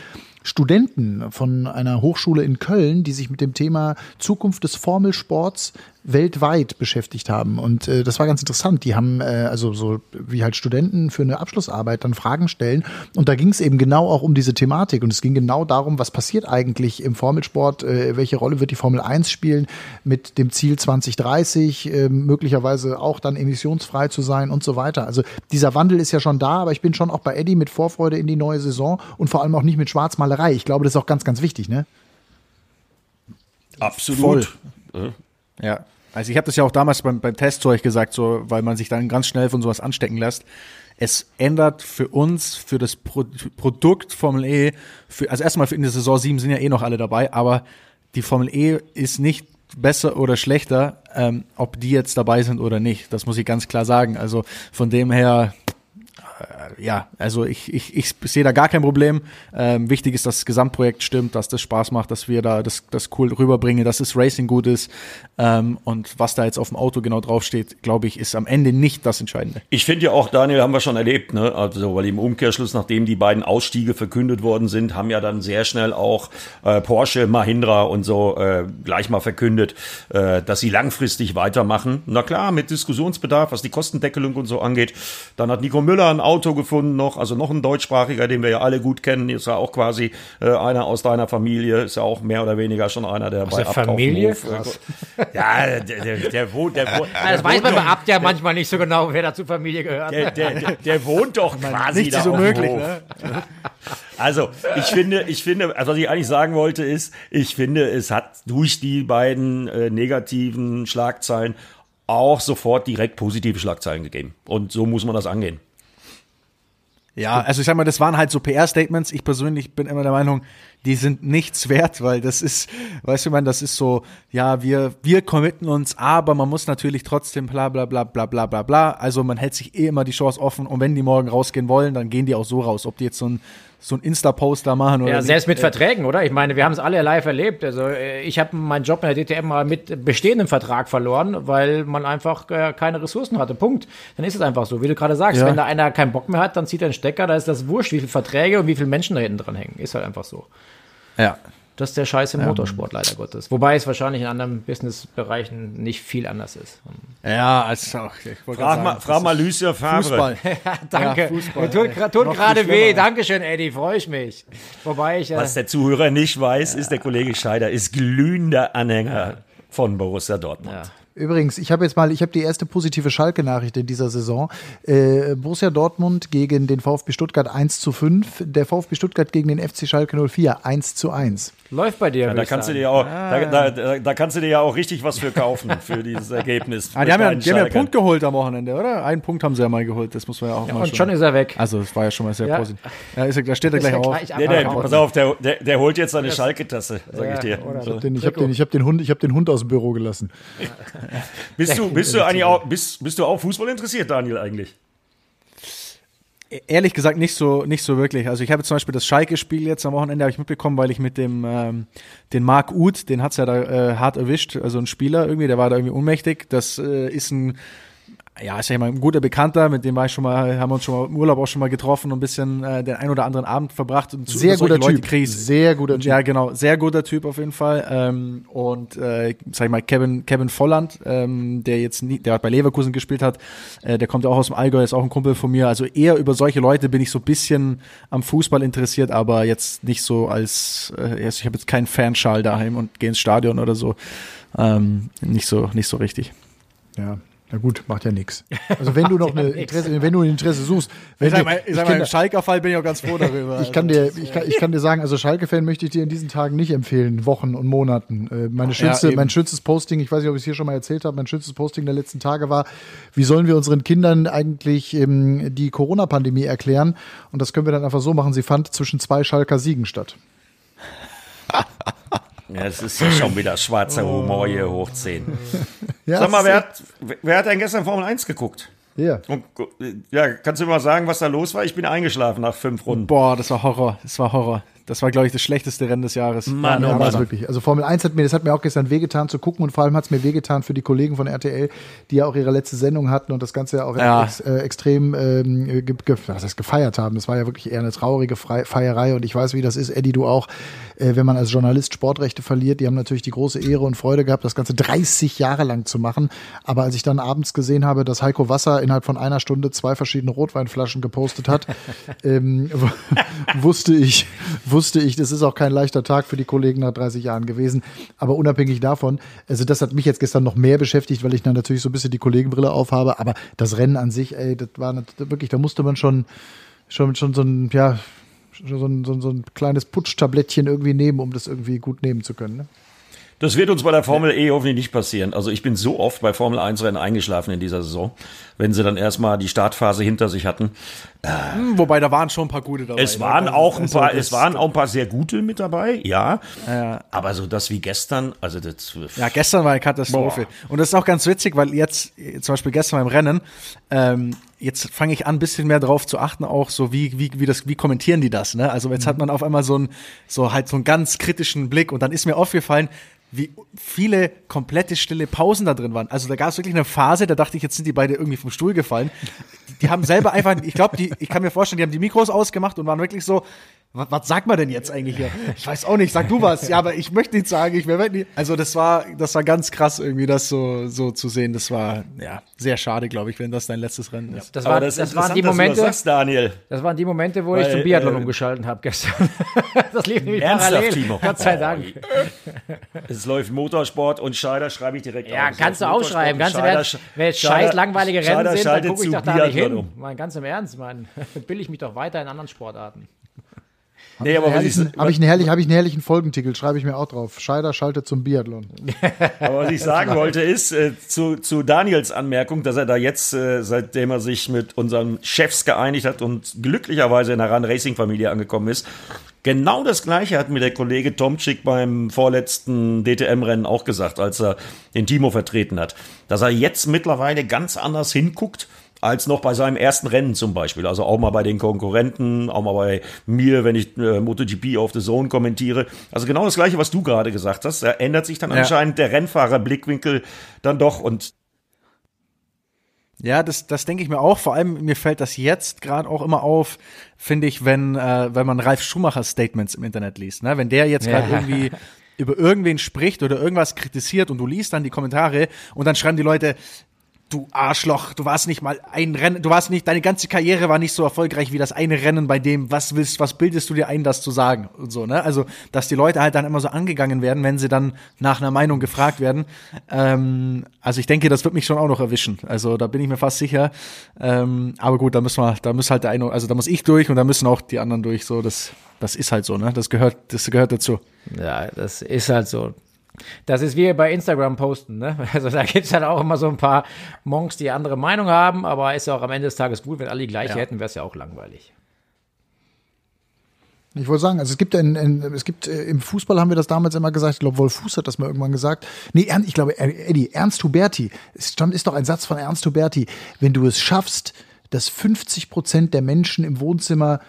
Studenten von einer Hochschule in Köln, die sich mit dem Thema Zukunft des Formelsports weltweit beschäftigt haben. Und äh, das war ganz interessant. Die haben äh, also so wie halt Studenten für eine Abschlussarbeit dann Fragen stellen. Und da ging es eben genau auch um diese Thematik. Und es ging genau darum, was passiert eigentlich im Formelsport, äh, welche Rolle wird die Formel 1 spielen mit dem Ziel 2030, äh, möglicherweise auch dann emissionsfrei zu sein und so weiter. Also dieser Wandel ist ja schon da, aber ich bin schon auch bei Eddie mit Vorfreude in die neue Saison und vor allem auch nicht mit Schwarzmalerei. Ich glaube, das ist auch ganz, ganz wichtig, ne? Absolut. Voll. Ja. Also ich habe das ja auch damals beim, beim Test zu euch gesagt, so, weil man sich dann ganz schnell von sowas anstecken lässt. Es ändert für uns, für das Pro Produkt Formel E, für, also erstmal in der Saison 7 sind ja eh noch alle dabei, aber die Formel E ist nicht besser oder schlechter, ähm, ob die jetzt dabei sind oder nicht. Das muss ich ganz klar sagen. Also von dem her, ja, also ich, ich, ich sehe da gar kein Problem. Ähm, wichtig ist, dass das Gesamtprojekt stimmt, dass das Spaß macht, dass wir da das, das cool rüberbringen, dass das Racing gut ist. Ähm, und was da jetzt auf dem Auto genau draufsteht, glaube ich, ist am Ende nicht das Entscheidende. Ich finde ja auch, Daniel, haben wir schon erlebt, ne? Also, weil im Umkehrschluss, nachdem die beiden Ausstiege verkündet worden sind, haben ja dann sehr schnell auch äh, Porsche, Mahindra und so äh, gleich mal verkündet, äh, dass sie langfristig weitermachen. Na klar, mit Diskussionsbedarf, was die Kostendeckelung und so angeht. Dann hat Nico Müller ein Auto gefunden noch, also noch ein deutschsprachiger, den wir ja alle gut kennen, ist ja auch quasi äh, einer aus deiner Familie, ist ja auch mehr oder weniger schon einer, der Aus bei der Familie? Abkaufenhof, äh, ja, der, der, der wohnt, der wohnt. Ah, Das weiß man bei Abt ja manchmal nicht so genau, wer da zur Familie gehört. der, der, der, wohnt doch quasi Nichts da so möglich, Hof. ne? Also, ich finde, ich finde, also was ich eigentlich sagen wollte ist, ich finde, es hat durch die beiden äh, negativen Schlagzeilen auch sofort direkt positive Schlagzeilen gegeben. Und so muss man das angehen. Ja, also ich sag mal, das waren halt so PR-Statements. Ich persönlich bin immer der Meinung, die sind nichts wert, weil das ist, weißt du, man, das ist so, ja, wir, wir committen uns, aber man muss natürlich trotzdem bla bla bla bla bla bla bla. Also man hält sich eh immer die Chance offen und wenn die morgen rausgehen wollen, dann gehen die auch so raus. Ob die jetzt so ein, so ein Insta-Post da machen oder Ja, nicht. selbst mit Verträgen, oder? Ich meine, wir haben es alle live erlebt. Also äh, ich habe meinen Job in der DTM mal mit bestehendem Vertrag verloren, weil man einfach äh, keine Ressourcen hatte. Punkt. Dann ist es einfach so, wie du gerade sagst. Ja. Wenn da einer keinen Bock mehr hat, dann zieht er einen Stecker. Da ist das wurscht, wie viele Verträge und wie viele Menschen da hinten dran hängen. Ist halt einfach so. Ja. Das ist der Scheiß im Motorsport, leider Gottes. Wobei es wahrscheinlich in anderen Businessbereichen nicht viel anders ist. Ja, also auch, ich wollte Frag gerade mal, sagen, frag mal Lucia Favre. Fußball. Danke. Ja, Fußball, tut, tut gerade weh. Dankeschön, Eddie. Freue ich mich. Wobei ich. Äh, Was der Zuhörer nicht weiß, ist, der Kollege Scheider ist glühender Anhänger von Borussia Dortmund. Ja. Übrigens, ich habe jetzt mal, ich habe die erste positive Schalke-Nachricht in dieser Saison. Äh, Borussia Dortmund gegen den VfB Stuttgart 1 zu 5, der VfB Stuttgart gegen den FC Schalke 04 1 zu 1. Läuft bei dir. Ja, da kannst du dir auch, da, da, da, da kannst du dir ja auch richtig was für kaufen für dieses Ergebnis. Ah, die haben ja, die haben ja einen. Punkt geholt am Wochenende, oder? Einen Punkt haben sie ja mal geholt, das muss man ja auch mal Und schon ist er weg. Also, das war ja schon mal sehr Ja. positiv. Ja, ist er, da steht er gleich auf. gleich Der, der, abgehauen. pass auf, der, der, der holt jetzt seine Schalke-Tasse, sag Ja, ich dir. ich habe den, ich hab den, Hund, ich hab den Hund aus dem Büro gelassen. Bist du, bist du eigentlich auch, bist, bist du auch Fußball interessiert, Daniel, eigentlich? Ehrlich gesagt nicht so, nicht so wirklich. Also ich habe zum Beispiel das Schalke-Spiel jetzt am Wochenende habe ich mitbekommen, weil ich mit dem ähm, den Marc Uth, den hat's ja da äh, hart erwischt, also ein Spieler irgendwie, der war da irgendwie ohnmächtig. Das äh, ist ein ja, ist ja immer ein guter Bekannter, mit dem war ich schon mal, haben wir uns schon mal im Urlaub auch schon mal getroffen und ein bisschen äh, den ein oder anderen Abend verbracht. Und zu- Sehr guter Leute Typ. krieg ich- Sehr guter Typ. Ja, genau, sehr guter Typ auf jeden Fall. Ähm, und äh, sag ich mal, Kevin, Kevin Volland, ähm, der jetzt nie, der bei Leverkusen gespielt hat, äh, der kommt ja auch aus dem Allgäu, ist auch ein Kumpel von mir. Also eher über solche Leute bin ich so ein bisschen am Fußball interessiert, aber jetzt nicht so als, äh, ich habe jetzt keinen Fanschal daheim und gehe ins Stadion oder so. Ähm, nicht so, nicht so richtig. Ja. Na gut, macht ja nichts. Also wenn du noch eine Interesse, wenn du ein Interesse suchst, wenn Ich sag mal, ich sag mal, im Schalker-Fall bin ich auch ganz froh darüber. Ich kann dir, ich kann, ich kann dir sagen, also Schalke-Fan möchte ich dir in diesen Tagen nicht empfehlen, Wochen und Monaten. Äh, Meine schönste, eben. mein schönstes Posting, ich weiß nicht, ob ich es hier schon mal erzählt habe, mein schönstes Posting der letzten Tage war, wie sollen wir unseren Kindern eigentlich ähm, die Corona-Pandemie erklären? Und das können wir dann einfach so machen, sie fand zwischen zwei Schalker Siegen statt. Ja, das ist ja schon wieder schwarzer Humor hier hoch 10. Ja, Sag mal, wer hat, wer hat denn gestern Formel 1 geguckt? Ja. Und, ja, kannst du mir mal sagen, was da los war? Ich bin eingeschlafen nach fünf Runden. Boah, das war Horror. Das war Horror. Das war, glaube ich, das schlechteste Rennen des Jahres. Mann, Ja, oh Mann. wirklich. Also Formel 1 hat mir, das hat mir auch gestern wehgetan zu gucken und vor allem hat es mir wehgetan für die Kollegen von RTL, die ja auch ihre letzte Sendung hatten und das Ganze ja auch Ja. Ex, äh, extrem ähm, ge, ge, was heißt, gefeiert haben. Das war ja wirklich eher eine traurige Frei Feierei und ich weiß, wie das ist, Eddie, du auch, äh, wenn man als Journalist Sportrechte verliert. Die haben natürlich die große Ehre und Freude gehabt, das Ganze 30 Jahre lang zu machen. Aber als ich dann abends gesehen habe, dass Heiko Wasser innerhalb von einer Stunde zwei verschiedene Rotweinflaschen gepostet hat, ähm, wusste ich, wusste ich, das ist auch kein leichter Tag für die Kollegen nach 30 Jahren gewesen. Aber unabhängig davon, also das hat mich jetzt gestern noch mehr beschäftigt, weil ich dann natürlich so ein bisschen die Kollegenbrille aufhabe. Aber das Rennen an sich, ey, das war wirklich, da musste man schon, schon, schon so ein, ja, so ein, so ein, so ein kleines Putschtablettchen irgendwie nehmen, um das irgendwie gut nehmen zu können. Ne? Das wird uns bei der Formel E hoffentlich nicht passieren. Also ich bin so oft bei Formel 1 Rennen eingeschlafen in dieser Saison, wenn sie dann erstmal die Startphase hinter sich hatten. Hm, Wobei da waren schon ein paar gute dabei. Es waren ne? auch ein Also paar, es waren auch ein paar sehr gute mit dabei, ja. Ja. Aber so das wie gestern, also das, Ja, gestern war eine Katastrophe. Und das ist auch ganz witzig, weil jetzt, zum Beispiel gestern beim Rennen, ähm, jetzt fange ich an, ein bisschen mehr drauf zu achten, auch so wie, wie, wie das, wie kommentieren die das, ne? Also jetzt hat man auf einmal so einen, so halt so einen ganz kritischen Blick und dann ist mir aufgefallen, wie viele komplette stille Pausen da drin waren. Also da gab es wirklich eine Phase, da dachte ich, jetzt sind die beide irgendwie vom Stuhl gefallen. Die, die haben selber einfach, ich glaube, ich kann mir vorstellen, die haben die Mikros ausgemacht und waren wirklich so, was, was sagt man denn jetzt eigentlich hier? Ich weiß auch nicht, sag du was. Ja, aber ich möchte nichts sagen, ich werde nicht. Also das war, das war ganz krass irgendwie, das so, so zu sehen. Das war, ja, sehr schade, glaube ich, wenn das dein letztes Rennen ist. Das, aber war, das, das, ist waren die Momente, das sagst, Daniel. das waren die Momente, wo ich Weil, zum Biathlon äh, umgeschalten habe gestern. das lief nämlich Ernsthaft, parallel. Timo? Gott sei Dank. Es läuft Motorsport und Scheider schreibe ich direkt Ja, auf. Es kannst du läuft aufschreiben. Ganz im Ernst. Wenn Scheider- scheiß langweilige Rennen Scheider sind, dann gucke ich doch da nicht hin. um. Mal ganz im Ernst, man. Bill ich mich doch weiter in anderen Sportarten. Nee, aber was ich, Habe ich, einen herrlich, hab ich einen herrlichen Folgentitel, schreibe ich mir auch drauf. Scheider schaltet zum Biathlon. Aber was ich sagen wollte ist, äh, zu, zu Daniels Anmerkung, dass er da jetzt, äh, seitdem er sich mit unseren Chefs geeinigt hat und glücklicherweise in der Run Racing Familie angekommen ist, genau das Gleiche hat mir der Kollege Tomczyk beim vorletzten DTM-Rennen auch gesagt, als er den Timo vertreten hat, dass er jetzt mittlerweile ganz anders hinguckt, als noch bei seinem ersten Rennen zum Beispiel. Also auch mal bei den Konkurrenten, auch mal bei mir, wenn ich äh, MotoGP auf The Zone kommentiere. Also genau das Gleiche, was du gerade gesagt hast. Da ändert sich dann Ja. anscheinend der Rennfahrerblickwinkel dann doch. Und Ja, das, das denke ich mir auch. Vor allem mir fällt das jetzt gerade auch immer auf, finde ich, wenn, äh, wenn man Ralf Schumacher Statements im Internet liest. Ne? Wenn der jetzt gerade Ja. irgendwie über irgendwen spricht oder irgendwas kritisiert und du liest dann die Kommentare und dann schreiben die Leute, du Arschloch, du warst nicht mal ein Rennen, du warst nicht, deine ganze Karriere war nicht so erfolgreich wie das eine Rennen, bei dem, was willst, was bildest du dir ein, das zu sagen und so, ne? Also, dass die Leute halt dann immer so angegangen werden, wenn sie dann nach einer Meinung gefragt werden. Ähm, also ich denke, das wird mich schon auch noch erwischen. Also da bin ich mir fast sicher. Ähm, aber gut, da müssen wir, da muss halt der eine, also da muss ich durch und da müssen auch die anderen durch. So, das, das ist halt so, ne? Das gehört, das gehört dazu. Ja, das ist halt so. Das ist wie bei Instagram posten, ne? Also da gibt's halt auch immer so ein paar Monks, die andere Meinung haben, aber ist ja auch am Ende des Tages gut, wenn alle die gleiche Ja. hätten, wäre es ja auch langweilig. Ich wollte sagen, also es gibt in, in, es gibt äh, im Fußball haben wir das damals immer gesagt, ich glaube Wolf Fuß hat das mal irgendwann gesagt. Nee, ich glaube Eddie, Ernst Huberti, es stand- ist doch ein Satz von Ernst Huberti, wenn du es schaffst, dass 50 Prozent der Menschen im Wohnzimmer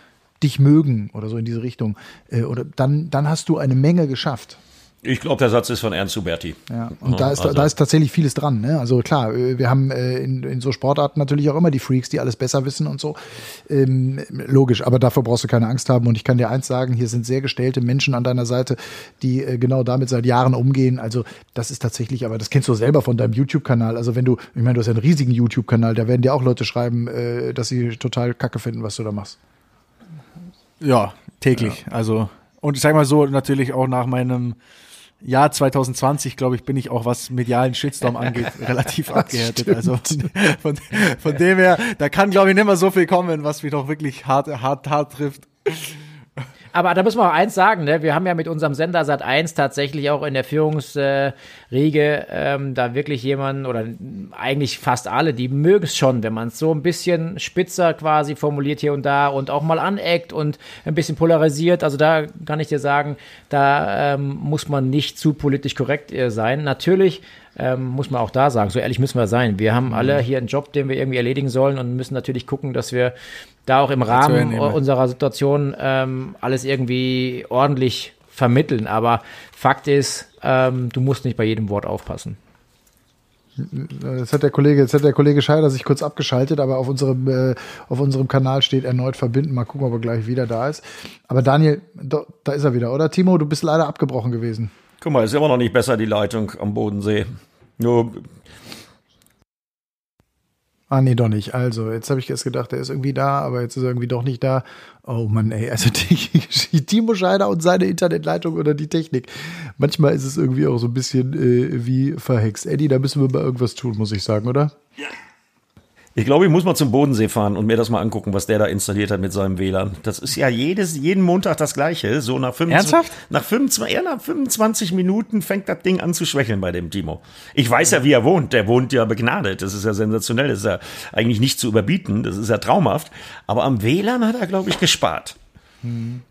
dich mögen oder so in diese Richtung, äh, oder dann, dann hast du eine Menge geschafft. Ich glaube, der Satz ist von Ernst Huberti. Ja, und da ist, also- da ist tatsächlich vieles dran. Ne? Also klar, äh, wir haben äh, in, in so Sportarten natürlich auch immer die Freaks, die alles besser wissen und so. Ähm, logisch, aber davor brauchst du keine Angst haben. Und ich kann dir eins sagen, hier sind sehr gestellte Menschen an deiner Seite, die äh, genau damit seit Jahren umgehen. Also das ist tatsächlich, aber das kennst du selber von deinem YouTube-Kanal. Also wenn du, ich meine, du hast ja einen riesigen YouTube-Kanal, da werden dir auch Leute schreiben, dass sie total kacke finden, was du da machst. Ja, täglich. Also, und ich sag mal so, natürlich auch nach meinem Jahr 2020, glaube ich, bin ich auch, was medialen Shitstorm angeht, relativ abgehärtet. Also von, von dem her, da kann, glaube ich, nicht mehr so viel kommen, was mich doch wirklich hart, hart, hart trifft. Aber da müssen wir auch eins sagen, ne? wir haben ja mit unserem Sender Sat 1 tatsächlich auch in der Führungsriege ähm, da wirklich jemanden oder eigentlich fast alle, die mögen es schon, wenn man es so ein bisschen spitzer quasi formuliert hier und da und auch mal aneckt und ein bisschen polarisiert. Also da kann ich dir sagen, da ähm, muss man nicht zu politisch korrekt äh, sein. Natürlich ähm, muss man auch da sagen, so ehrlich müssen wir sein. Wir haben alle hier einen Job, den wir irgendwie erledigen sollen und müssen natürlich gucken, dass wir da auch im Rahmen unserer Situation ähm, alles irgendwie ordentlich vermitteln. Aber Fakt ist, ähm, du musst nicht bei jedem Wort aufpassen. Jetzt hat der Kollege, jetzt hat der Kollege Scheider sich kurz abgeschaltet, aber auf unserem, äh, auf unserem Kanal steht erneut verbinden. Mal gucken, ob er gleich wieder da ist. Aber Daniel, da, da ist er wieder, oder? Timo, du bist leider abgebrochen gewesen. Guck mal, ist immer noch nicht besser die Leitung am Bodensee. Nur Ah, nee, doch nicht. Also, jetzt habe ich erst gedacht, er ist irgendwie da, aber jetzt ist er irgendwie doch nicht da. Oh Mann, ey, also die, Timo Scheider und seine Internetleitung oder die Technik. Manchmal ist es irgendwie auch so ein bisschen äh, wie verhext. Eddie, da müssen wir mal irgendwas tun, muss ich sagen, oder? Ich glaube, ich muss mal zum Bodensee fahren und mir das mal angucken, was der da installiert hat mit seinem WLAN. Das ist ja jedes, jeden Montag das Gleiche. So nach 25, Ernsthaft? Nach 25, ja, nach 25 Minuten fängt das Ding an zu schwächeln bei dem Timo. Ich weiß ja, wie er wohnt. Der wohnt ja begnadet. Das ist ja sensationell. Das ist ja eigentlich nicht zu überbieten. Das ist ja traumhaft. Aber am WLAN hat er, glaube ich, gespart.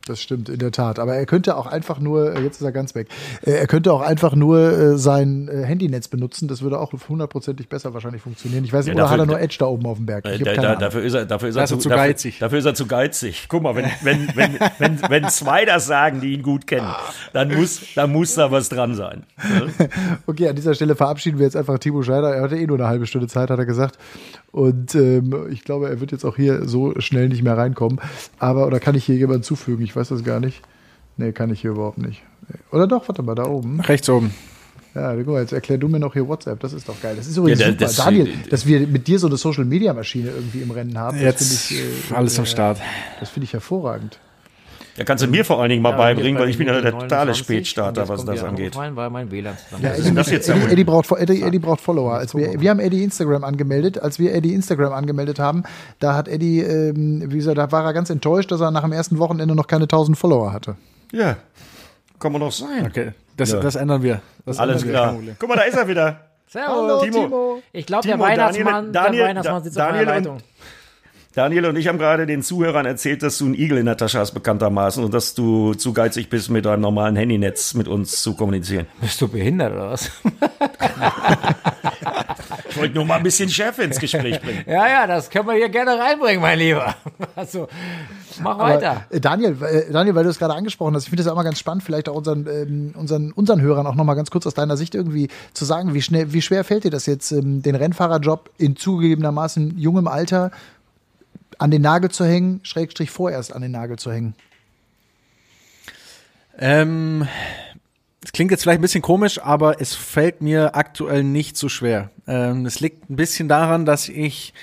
Das stimmt, in der Tat. Aber er könnte auch einfach nur, äh, jetzt ist er ganz weg, äh, er könnte auch einfach nur äh, sein Handynetz benutzen. Das würde auch hundertprozentig besser wahrscheinlich funktionieren. Ich weiß nicht, Ja, oder hat er dafür- nur Edge da oben auf dem Berg? Ich Da, da, dafür ist er, dafür ist er, Dafür zu dafür, geizig. Dafür ist er zu geizig. Guck mal, wenn, wenn, wenn, wenn, wenn zwei das sagen, die ihn gut kennen, dann muss, dann muss da was dran sein. Okay, an dieser Stelle verabschieden wir jetzt einfach Timo Scheider. Er hatte eh nur eine halbe Stunde Zeit, hat er gesagt. Und ähm, ich glaube, er wird jetzt auch hier so schnell nicht mehr reinkommen. Aber, oder kann ich hier jemanden zufügen? Ich weiß das gar nicht. Nee, kann ich hier überhaupt nicht. Oder doch, warte mal, da oben. Rechts oben. Ja, guck mal, jetzt erklär du mir noch hier WhatsApp. Das ist doch geil. Das ist übrigens Ja, da- super. das- Daniel, dass wir mit dir so eine Social-Media-Maschine irgendwie im Rennen haben. das Jetzt ich, äh, alles am äh, Start. Das finde ich hervorragend. Da kannst du mir vor allen Dingen mal Ja, beibringen, weil ich bin ja der totale 29 Spätstarter, was das angeht. Rein, weil mein WLAN Ja, ist Eddie, denn das jetzt Eddie? Eddie, braucht, Eddie, Eddie braucht Follower. Als wir, wir haben Eddie Instagram angemeldet. Als wir Eddie Instagram angemeldet haben, da hat Eddie, ähm, wie gesagt, da war er ganz enttäuscht, dass er nach dem ersten Wochenende noch keine 1000 Follower hatte. Ja, kann man doch sein. Okay, das, Ja. das ändern wir. Das Alles ändern wir, klar. Guck mal, da ist er wieder. Servus. Timo. Ich glaube, der Timo, Weihnachtsmann, Daniel- der Weihnachtsmann sitzt auf Daniel meiner und- Leitung. Daniel und ich haben gerade den Zuhörern erzählt, dass du einen Igel in der Tasche hast, bekanntermaßen, und dass du zu geizig bist, mit deinem normalen Handynetz mit uns zu kommunizieren. Bist du behindert oder was? Ich wollte nur mal ein bisschen Schärfe ins Gespräch bringen. ja, ja, das können wir hier gerne reinbringen, mein Lieber. Also, mach weiter. Aber, äh, Daniel, äh, Daniel, weil du es gerade angesprochen hast, ich finde das auch mal ganz spannend, vielleicht auch unseren, ähm, unseren, unseren Hörern auch noch mal ganz kurz aus deiner Sicht irgendwie zu sagen, wie schnell, wie schwer fällt dir das jetzt, ähm, den Rennfahrerjob in zugegebenermaßen jungem Alter an den Nagel zu hängen, Schrägstrich vorerst an den Nagel zu hängen? Ähm, es klingt jetzt vielleicht ein bisschen komisch, aber es fällt mir aktuell nicht so schwer. Ähm, es liegt ein bisschen daran, dass ich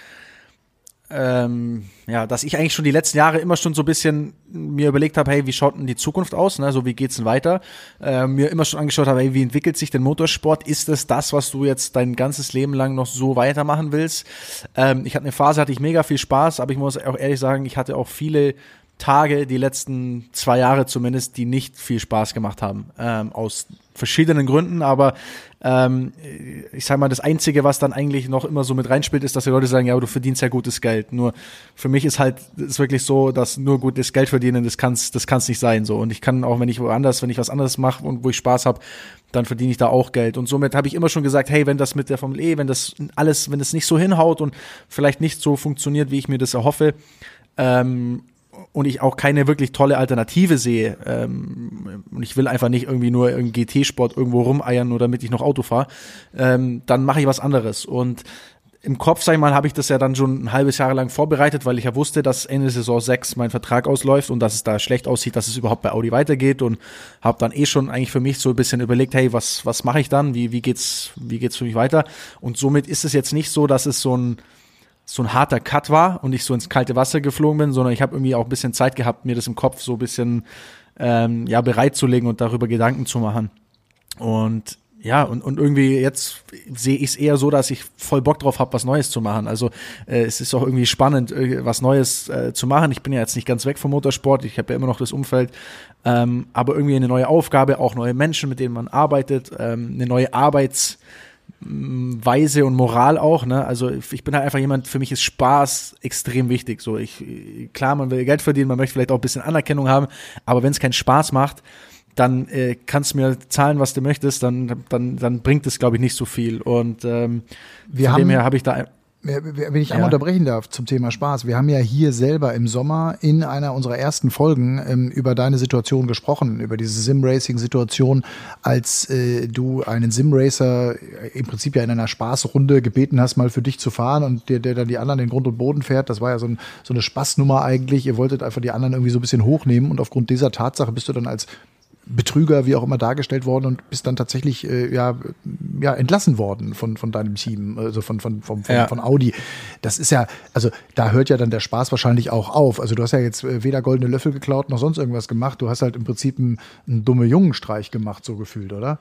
ähm, ja, dass ich eigentlich schon die letzten Jahre immer schon so ein bisschen mir überlegt habe, hey, wie schaut denn die Zukunft aus? Ne? So wie geht's denn weiter? Ähm, mir immer schon angeschaut habe, hey, wie entwickelt sich denn Motorsport? Ist das das, was du jetzt dein ganzes Leben lang noch so weitermachen willst? Ähm, ich hatte eine Phase, hatte ich mega viel Spaß, aber ich muss auch ehrlich sagen, ich hatte auch viele Tage, die letzten zwei Jahre zumindest, die nicht viel Spaß gemacht haben. Ähm, aus verschiedenen Gründen, aber ähm, ich sag mal, das Einzige, was dann eigentlich noch immer so mit reinspielt, ist, dass die Leute sagen, ja, du verdienst ja gutes Geld. Nur für mich ist halt ist wirklich so, dass nur gutes Geld verdienen, das kann's, das kann's nicht sein. so. Und ich kann auch, wenn ich woanders, wenn ich was anderes mache und wo ich Spaß habe, dann verdiene ich da auch Geld. Und somit habe ich immer schon gesagt, hey, wenn das mit der Formel E, wenn das alles, wenn das nicht so hinhaut und vielleicht nicht so funktioniert, wie ich mir das erhoffe, ähm, und ich auch keine wirklich tolle Alternative sehe ähm, und ich will einfach nicht irgendwie nur im GT-Sport irgendwo rumeiern, nur damit ich noch Auto fahre, ähm, dann mache ich was anderes. Und im Kopf, sag ich mal, habe ich das ja dann schon ein halbes Jahr lang vorbereitet, weil ich ja wusste, dass Ende Saison 6 mein Vertrag ausläuft und dass es da schlecht aussieht, dass es überhaupt bei Audi weitergeht und habe dann eh schon eigentlich für mich so ein bisschen überlegt, hey, was was mache ich dann? Wie wie geht's wie geht's für mich weiter? Und somit ist es jetzt nicht so, dass es so ein so ein harter Cut war und ich so ins kalte Wasser geflogen bin, sondern ich habe irgendwie auch ein bisschen Zeit gehabt, mir das im Kopf so ein bisschen ähm, ja bereitzulegen und darüber Gedanken zu machen. Und ja, und, und irgendwie jetzt sehe ich es eher so, dass ich voll Bock drauf habe, was Neues zu machen. Also äh, es ist auch irgendwie spannend, äh, was Neues äh, zu machen. Ich bin ja jetzt nicht ganz weg vom Motorsport, ich habe ja immer noch das Umfeld, ähm, aber irgendwie eine neue Aufgabe, auch neue Menschen, mit denen man arbeitet, ähm, eine neue Arbeits Weise und Moral auch, ne? Also ich bin halt einfach jemand, für mich ist Spaß extrem wichtig. So, ich, klar, man will Geld verdienen, man möchte vielleicht auch ein bisschen Anerkennung haben, aber wenn es keinen Spaß macht, dann äh, kannst du mir zahlen, was du möchtest, dann, dann, dann bringt es, glaube ich, nicht so viel. Und ähm, Wir von dem haben- her habe ich da Wenn ich Ja. einmal unterbrechen darf zum Thema Spaß. Wir haben ja hier selber im Sommer in einer unserer ersten Folgen ähm, über deine Situation gesprochen, über diese Sim-Racing-Situation, als äh, du einen Sim-Racer äh, im Prinzip ja in einer Spaßrunde gebeten hast, mal für dich zu fahren und der, der dann die anderen in Grund und Boden fährt. Das war ja so, ein, so eine Spaßnummer eigentlich. Ihr wolltet einfach die anderen irgendwie so ein bisschen hochnehmen und aufgrund dieser Tatsache bist du dann als Betrüger, wie auch immer, dargestellt worden und bist dann tatsächlich äh, ja, ja entlassen worden von, von deinem Team, also von, von, von, von, Ja. von Audi. Das ist ja, also da hört ja dann der Spaß wahrscheinlich auch auf. Also du hast ja jetzt äh, weder goldene Löffel geklaut noch sonst irgendwas gemacht. Du hast halt im Prinzip einen, einen dumme Jungenstreich gemacht, so gefühlt, oder?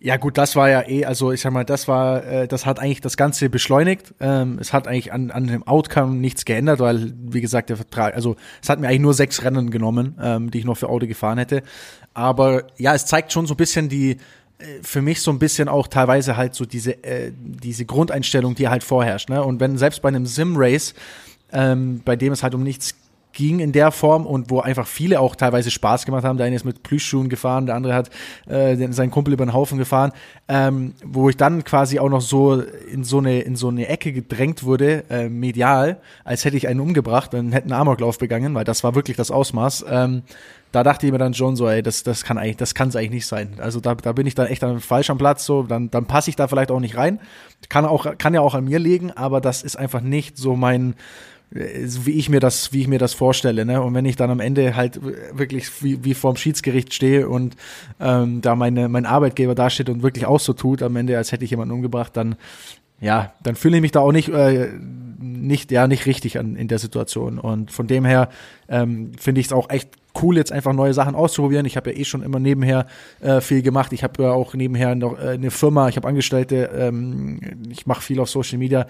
Ja gut, das war ja eh, also ich sag mal, das war, äh, das hat eigentlich das Ganze beschleunigt. Ähm, es hat eigentlich an, an dem Outcome nichts geändert, weil, wie gesagt, der Vertrag, also es hat mir eigentlich nur sechs Rennen genommen, ähm, die ich noch für Auto gefahren hätte. Aber ja, es zeigt schon so ein bisschen die, äh, für mich so ein bisschen auch teilweise halt so diese, äh, diese Grundeinstellung, die halt vorherrscht. Ne? Und wenn selbst bei einem Sim-Race, ähm, bei dem es halt um nichts ging in der Form und wo einfach viele auch teilweise Spaß gemacht haben. Der eine ist mit Plüschschuhen gefahren, der andere hat äh, seinen Kumpel über den Haufen gefahren, ähm, wo ich dann quasi auch noch so in so eine in so eine Ecke gedrängt wurde, äh, medial, als hätte ich einen umgebracht und hätte einen Amoklauf begangen, weil das war wirklich das Ausmaß. Ähm, da dachte ich mir dann schon so, ey, das, das kann eigentlich, das kann es eigentlich nicht sein. Also da, da bin ich dann echt dann falsch am Platz, so, dann, dann passe ich da vielleicht auch nicht rein. Kann auch, kann ja auch an mir liegen, aber das ist einfach nicht so mein, äh, wie ich mir das, wie ich mir das vorstelle. Ne? Und wenn ich dann am Ende halt wirklich wie, wie vorm Schiedsgericht stehe und ähm, da meine, mein Arbeitgeber dasteht und wirklich auch so tut, am Ende, als hätte ich jemanden umgebracht, dann ja, dann fühle ich mich da auch nicht, äh, nicht, ja, nicht richtig an, in der Situation. Und von dem her ähm, finde ich es auch echt cool, jetzt einfach neue Sachen auszuprobieren. Ich habe ja eh schon immer nebenher äh, viel gemacht. Ich habe ja auch nebenher noch äh, eine Firma, ich habe Angestellte, ähm, ich mache viel auf Social Media.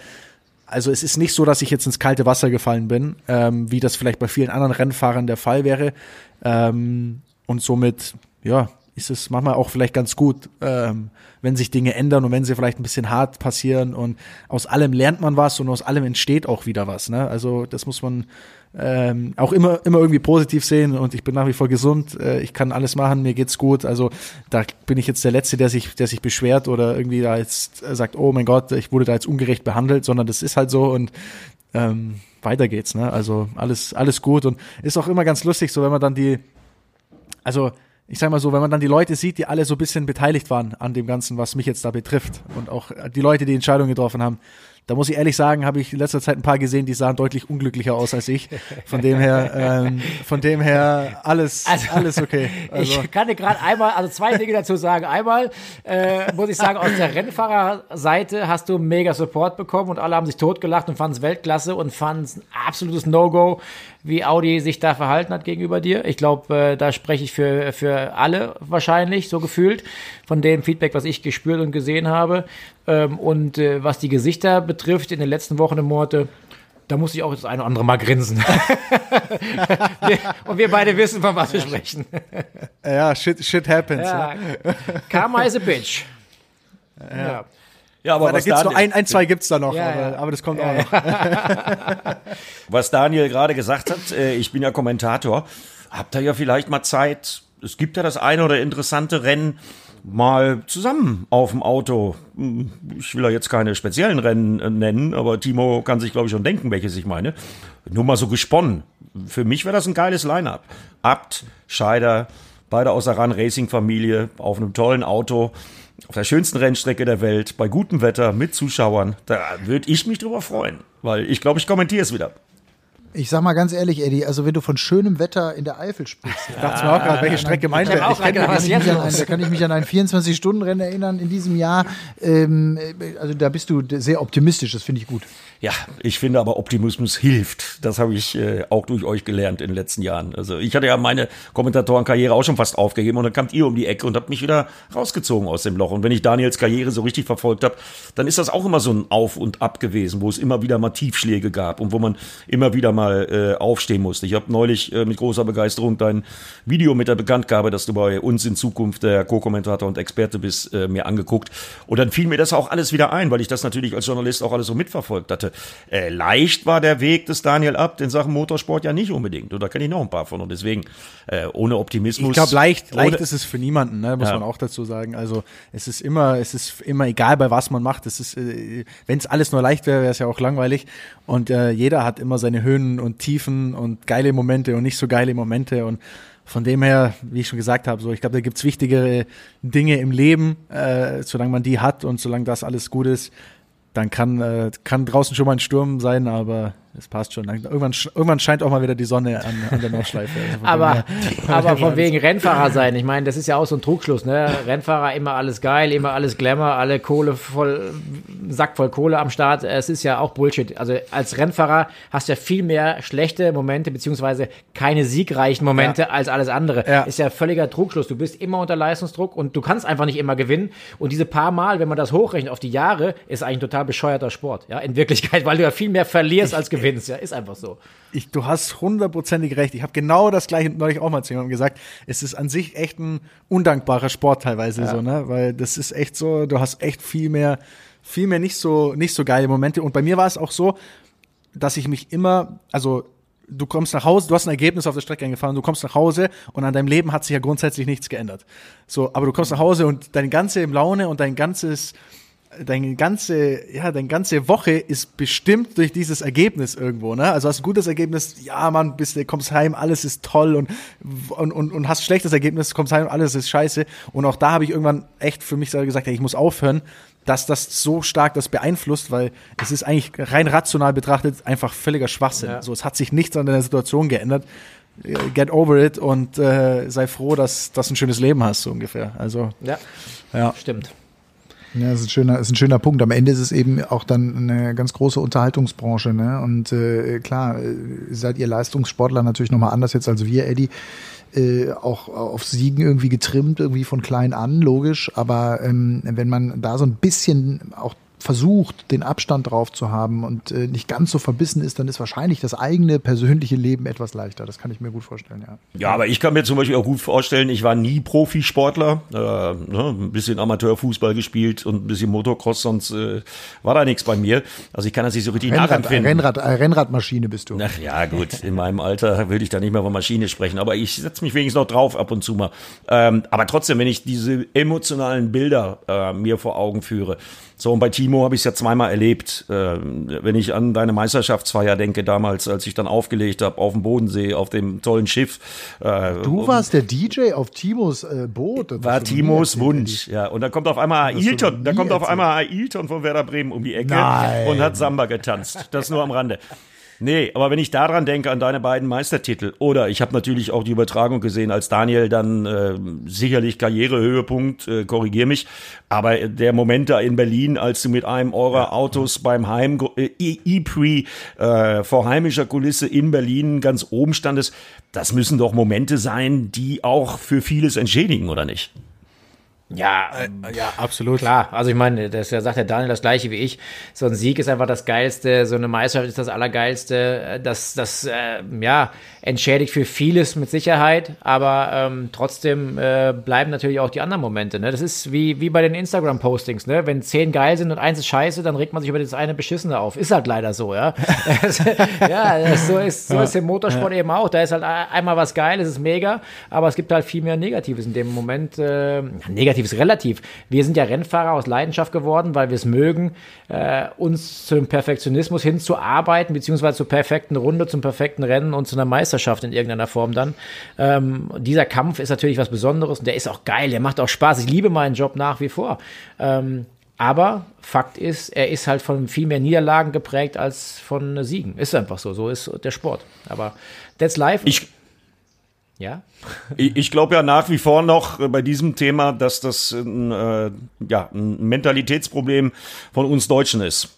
Also es ist nicht so, dass ich jetzt ins kalte Wasser gefallen bin, ähm, wie das vielleicht bei vielen anderen Rennfahrern der Fall wäre. Ähm, und somit, ja, ist es manchmal auch vielleicht ganz gut, ähm, wenn sich Dinge ändern und wenn sie vielleicht ein bisschen hart passieren und aus allem lernt man was und aus allem entsteht auch wieder was. Ne? Also das muss man ähm, auch immer, immer irgendwie positiv sehen und ich bin nach wie vor gesund, äh, ich kann alles machen, mir geht's gut. Also da bin ich jetzt der Letzte, der sich, der sich beschwert oder irgendwie da jetzt sagt, oh mein Gott, ich wurde da jetzt ungerecht behandelt, sondern das ist halt so und ähm, weiter geht's, ne? Also alles, alles gut und ist auch immer ganz lustig, so wenn man dann die, also ich sag mal so, wenn man dann die Leute sieht, die alle so ein bisschen beteiligt waren an dem Ganzen, was mich jetzt da betrifft und auch die Leute, die Entscheidungen getroffen haben, da muss ich ehrlich sagen, habe ich in letzter Zeit ein paar gesehen, die sahen deutlich unglücklicher aus als ich. Von dem her, ähm, von dem her alles, also, alles okay. Also. Ich kann dir gerade einmal, also zwei Dinge dazu sagen. Einmal äh, muss ich sagen, aus der Rennfahrerseite hast du mega Support bekommen und alle haben sich totgelacht und fanden es Weltklasse und fanden es ein absolutes No-Go, wie Audi sich da verhalten hat gegenüber dir. Ich glaube, äh, da spreche ich für, für alle wahrscheinlich, so gefühlt, von dem Feedback, was ich gespürt und gesehen habe. Ähm, und äh, was die Gesichter betrifft in den letzten Wochen und Monate, da muss ich auch das eine oder andere Mal grinsen. und wir beide wissen, von was wir sprechen. ja, shit, shit happens. Ja. Karma is a bitch. Ja. ja. Ja, aber, aber da gibt's noch ein, ein, zwei gibt's da noch, ja, aber, ja. aber, das kommt auch noch. was Daniel gerade gesagt hat, äh, ich bin ja Kommentator, habt ihr ja vielleicht mal Zeit, es gibt ja das eine oder interessante Rennen, mal zusammen auf dem Auto. Ich will ja jetzt keine speziellen Rennen äh, nennen, aber Timo kann sich, glaube ich, schon denken, welches ich meine. Nur mal so gesponnen. Für mich wäre das ein geiles Line-up. Abt, Scheider, beide aus der Run-Racing-Familie, auf einem tollen Auto auf der schönsten Rennstrecke der Welt, bei gutem Wetter, mit Zuschauern, da würde ich mich drüber freuen, weil ich glaube, ich kommentiere es wieder. Ich sag mal ganz ehrlich, Eddie, also wenn du von schönem Wetter in der Eifel sprichst. Ja. Dachte mir auch gerade, welche Strecke meint er? Da kann ich mich an ein 24-Stunden-Rennen erinnern in diesem Jahr. Ähm, also da bist du sehr optimistisch, das finde ich gut. Ja, ich finde aber Optimismus hilft. Das habe ich äh, auch durch euch gelernt in den letzten Jahren. Also ich hatte ja meine Kommentatorenkarriere auch schon fast aufgegeben und dann kamt ihr um die Ecke und habt mich wieder rausgezogen aus dem Loch. Und wenn ich Daniels Karriere so richtig verfolgt habe, dann ist das auch immer so ein Auf und Ab gewesen, wo es immer wieder mal Tiefschläge gab und wo man immer wieder mal äh, aufstehen musste. Ich habe neulich äh, mit großer Begeisterung dein Video mit der Bekanntgabe, dass du bei uns in Zukunft der Co-Kommentator und Experte bist, äh, mir angeguckt. Und dann fiel mir das auch alles wieder ein, weil ich das natürlich als Journalist auch alles so mitverfolgt hatte. Äh, leicht war der Weg des Daniel Abt in Sachen Motorsport ja nicht unbedingt. Und da kenne ich noch ein paar von. Und deswegen, äh, ohne Optimismus. Ich glaube, leicht, leicht ist es für niemanden, ne, muss ja. man auch dazu sagen. Also es ist immer, es ist immer egal, bei was man macht. Es ist, äh, wenn es alles nur leicht wäre, wäre es ja auch langweilig. Und äh, jeder hat immer seine Höhen und Tiefen und geile Momente und nicht so geile Momente. Und von dem her, wie ich schon gesagt habe, so ich glaube, da gibt's wichtigere Dinge im Leben, äh, solange man die hat und solange das alles gut ist, dann kann, äh, kann draußen schon mal ein Sturm sein, aber das passt schon. Irgendwann, irgendwann scheint auch mal wieder die Sonne an, an der Nordschleife. Also aber, aber von wegen Rennfahrer sein. Ich meine, das ist ja auch so ein Trugschluss. Ne? Rennfahrer immer alles geil, immer alles Glamour, alle Kohle voll, Sack voll Kohle am Start. Es ist ja auch Bullshit. Also als Rennfahrer hast du ja viel mehr schlechte Momente beziehungsweise keine siegreichen Momente ja. als alles andere. Ja. Ist ja völliger Trugschluss. Du bist immer unter Leistungsdruck und du kannst einfach nicht immer gewinnen. Und diese paar Mal, wenn man das hochrechnet auf die Jahre, ist eigentlich ein total bescheuerter Sport. Ja, in Wirklichkeit, weil du ja viel mehr verlierst als gewinnst gewinnst. Ja, ist einfach so. Ich, du hast hundertprozentig recht. Ich habe genau das gleiche neulich auch mal zu jemandem gesagt. Es ist an sich echt ein undankbarer Sport teilweise ja. so, ne? Weil das ist echt so, du hast echt viel mehr, viel mehr nicht so, nicht so geile Momente. Und bei mir war es auch so, dass ich mich immer, also du kommst nach Hause, du hast ein Ergebnis auf der Strecke angefahren, du kommst nach Hause und an deinem Leben hat sich ja grundsätzlich nichts geändert. So, aber du kommst nach Hause und deine ganze Laune und dein ganzes deine ganze, ja, deine ganze Woche ist bestimmt durch dieses Ergebnis irgendwo, ne? Also hast ein gutes Ergebnis, ja, man, bist, du kommst heim, alles ist toll und, und, und, und hast ein schlechtes Ergebnis, kommst heim, alles ist scheiße. Und auch da habe ich irgendwann echt für mich selber gesagt, hey, ich muss aufhören, dass das so stark das beeinflusst, weil es ist eigentlich rein rational betrachtet einfach völliger Schwachsinn. Ja. So, es hat sich nichts an der Situation geändert. Get over it und äh, sei froh, dass, dass du ein schönes Leben hast, so ungefähr. Also, ja, ja. stimmt. Ja, ist ein schöner, ist ein schöner Punkt. Am Ende ist es eben auch dann eine ganz große Unterhaltungsbranche. Ne? Und äh, klar, äh, seid ihr Leistungssportler natürlich nochmal anders jetzt als wir, Eddie. Äh, auch auf Siegen irgendwie getrimmt, irgendwie von klein an, logisch. Aber ähm, wenn man da so ein bisschen auch versucht, den Abstand drauf zu haben und äh, nicht ganz so verbissen ist, dann ist wahrscheinlich das eigene persönliche Leben etwas leichter. Das kann ich mir gut vorstellen, ja. Ja, aber ich kann mir zum Beispiel auch gut vorstellen, ich war nie Profisportler, äh, ne, ein bisschen Amateurfußball gespielt und ein bisschen Motocross, sonst äh, war da nichts bei mir. Also ich kann das nicht so richtig Rennrad, nachempfinden. Rennrad, äh, Rennradmaschine bist du. Ach ja, gut, in meinem Alter würde ich da nicht mehr von Maschine sprechen, aber ich setze mich wenigstens noch drauf ab und zu mal. Ähm, aber trotzdem, wenn ich diese emotionalen Bilder äh, mir vor Augen führe, so, und bei Timo habe ich es ja zweimal erlebt. Äh, wenn ich an deine Meisterschaftsfeier denke, damals, als ich dann aufgelegt habe auf dem Bodensee, auf dem tollen Schiff. Äh, du warst der DJ auf Timos äh, Boot. Das war Timos Wunsch, ja. Und dann kommt auf einmal Ailton, da kommt auf einmal Ailton von Werder Bremen um die Ecke Nein. und hat Samba getanzt. Das nur am Rande. Nee, aber wenn ich daran denke, an deine beiden Meistertitel, oder ich habe natürlich auch die Übertragung gesehen, als Daniel dann äh, sicherlich Karrierehöhepunkt, äh, korrigier mich, aber der Moment da in Berlin, als du mit einem eurer Autos beim Heim äh, E-Pre äh, vor heimischer Kulisse in Berlin ganz oben standest, das müssen doch Momente sein, die auch für vieles entschädigen, oder nicht? Ja, äh, ja, absolut. Klar, also ich meine, das sagt der Daniel das gleiche wie ich. So ein Sieg ist einfach das Geilste, so eine Meisterschaft ist das Allergeilste. Das, das äh, ja, entschädigt für vieles mit Sicherheit, aber ähm, trotzdem äh, bleiben natürlich auch die anderen Momente. Ne? Das ist wie, wie bei den Instagram-Postings, ne? Wenn zehn geil sind und eins ist scheiße, dann regt man sich über das eine Beschissene auf. Ist halt leider so, ja. ja, so ist, so ist im Motorsport ja. eben auch. Da ist halt einmal was geil, es ist mega, aber es gibt halt viel mehr Negatives in dem Moment. Äh, Negatives relativ. Wir sind ja Rennfahrer aus Leidenschaft geworden, weil wir es mögen, äh, uns zum Perfektionismus hinzuarbeiten, beziehungsweise zur perfekten Runde, zum perfekten Rennen und zu einer Meisterschaft Meisterschaft in irgendeiner Form dann. Ähm, dieser Kampf ist natürlich was Besonderes und der ist auch geil, der macht auch Spaß. Ich liebe meinen Job nach wie vor. Ähm, aber Fakt ist, er ist halt von viel mehr Niederlagen geprägt als von Siegen. Ist einfach so. So ist der Sport. Aber that's life. Ich, ja? ich, ich glaube ja nach wie vor noch bei diesem Thema, dass das ein, äh, ja, ein Mentalitätsproblem von uns Deutschen ist.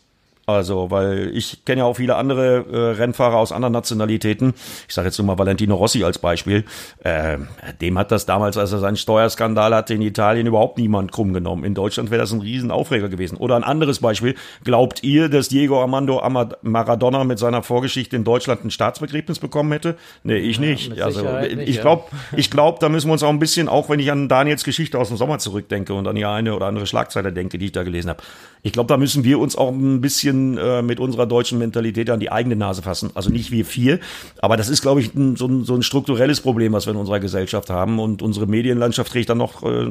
Also, weil ich kenne ja auch viele andere äh, Rennfahrer aus anderen Nationalitäten. Ich sage jetzt nur mal Valentino Rossi als Beispiel. Äh, dem hat das damals, als er seinen Steuerskandal hatte in Italien, überhaupt niemand krumm genommen. In Deutschland wäre das ein Riesenaufreger gewesen. Oder ein anderes Beispiel. Glaubt ihr, dass Diego Armando Maradona mit seiner Vorgeschichte in Deutschland ein Staatsbegräbnis bekommen hätte? Nee, ich nicht. Ja, also, ich glaube, ich glaube, da müssen wir uns auch ein bisschen, auch wenn ich an Daniels Geschichte aus dem Sommer zurückdenke und an die eine oder andere Schlagzeile denke, die ich da gelesen habe. Ich glaube, da müssen wir uns auch ein bisschen bisschen äh, mit unserer deutschen Mentalität an die eigene Nase fassen. Also nicht wir vier, aber das ist, glaube ich, ein, so, ein, so ein strukturelles Problem, was wir in unserer Gesellschaft haben und unsere Medienlandschaft trägt dann noch äh,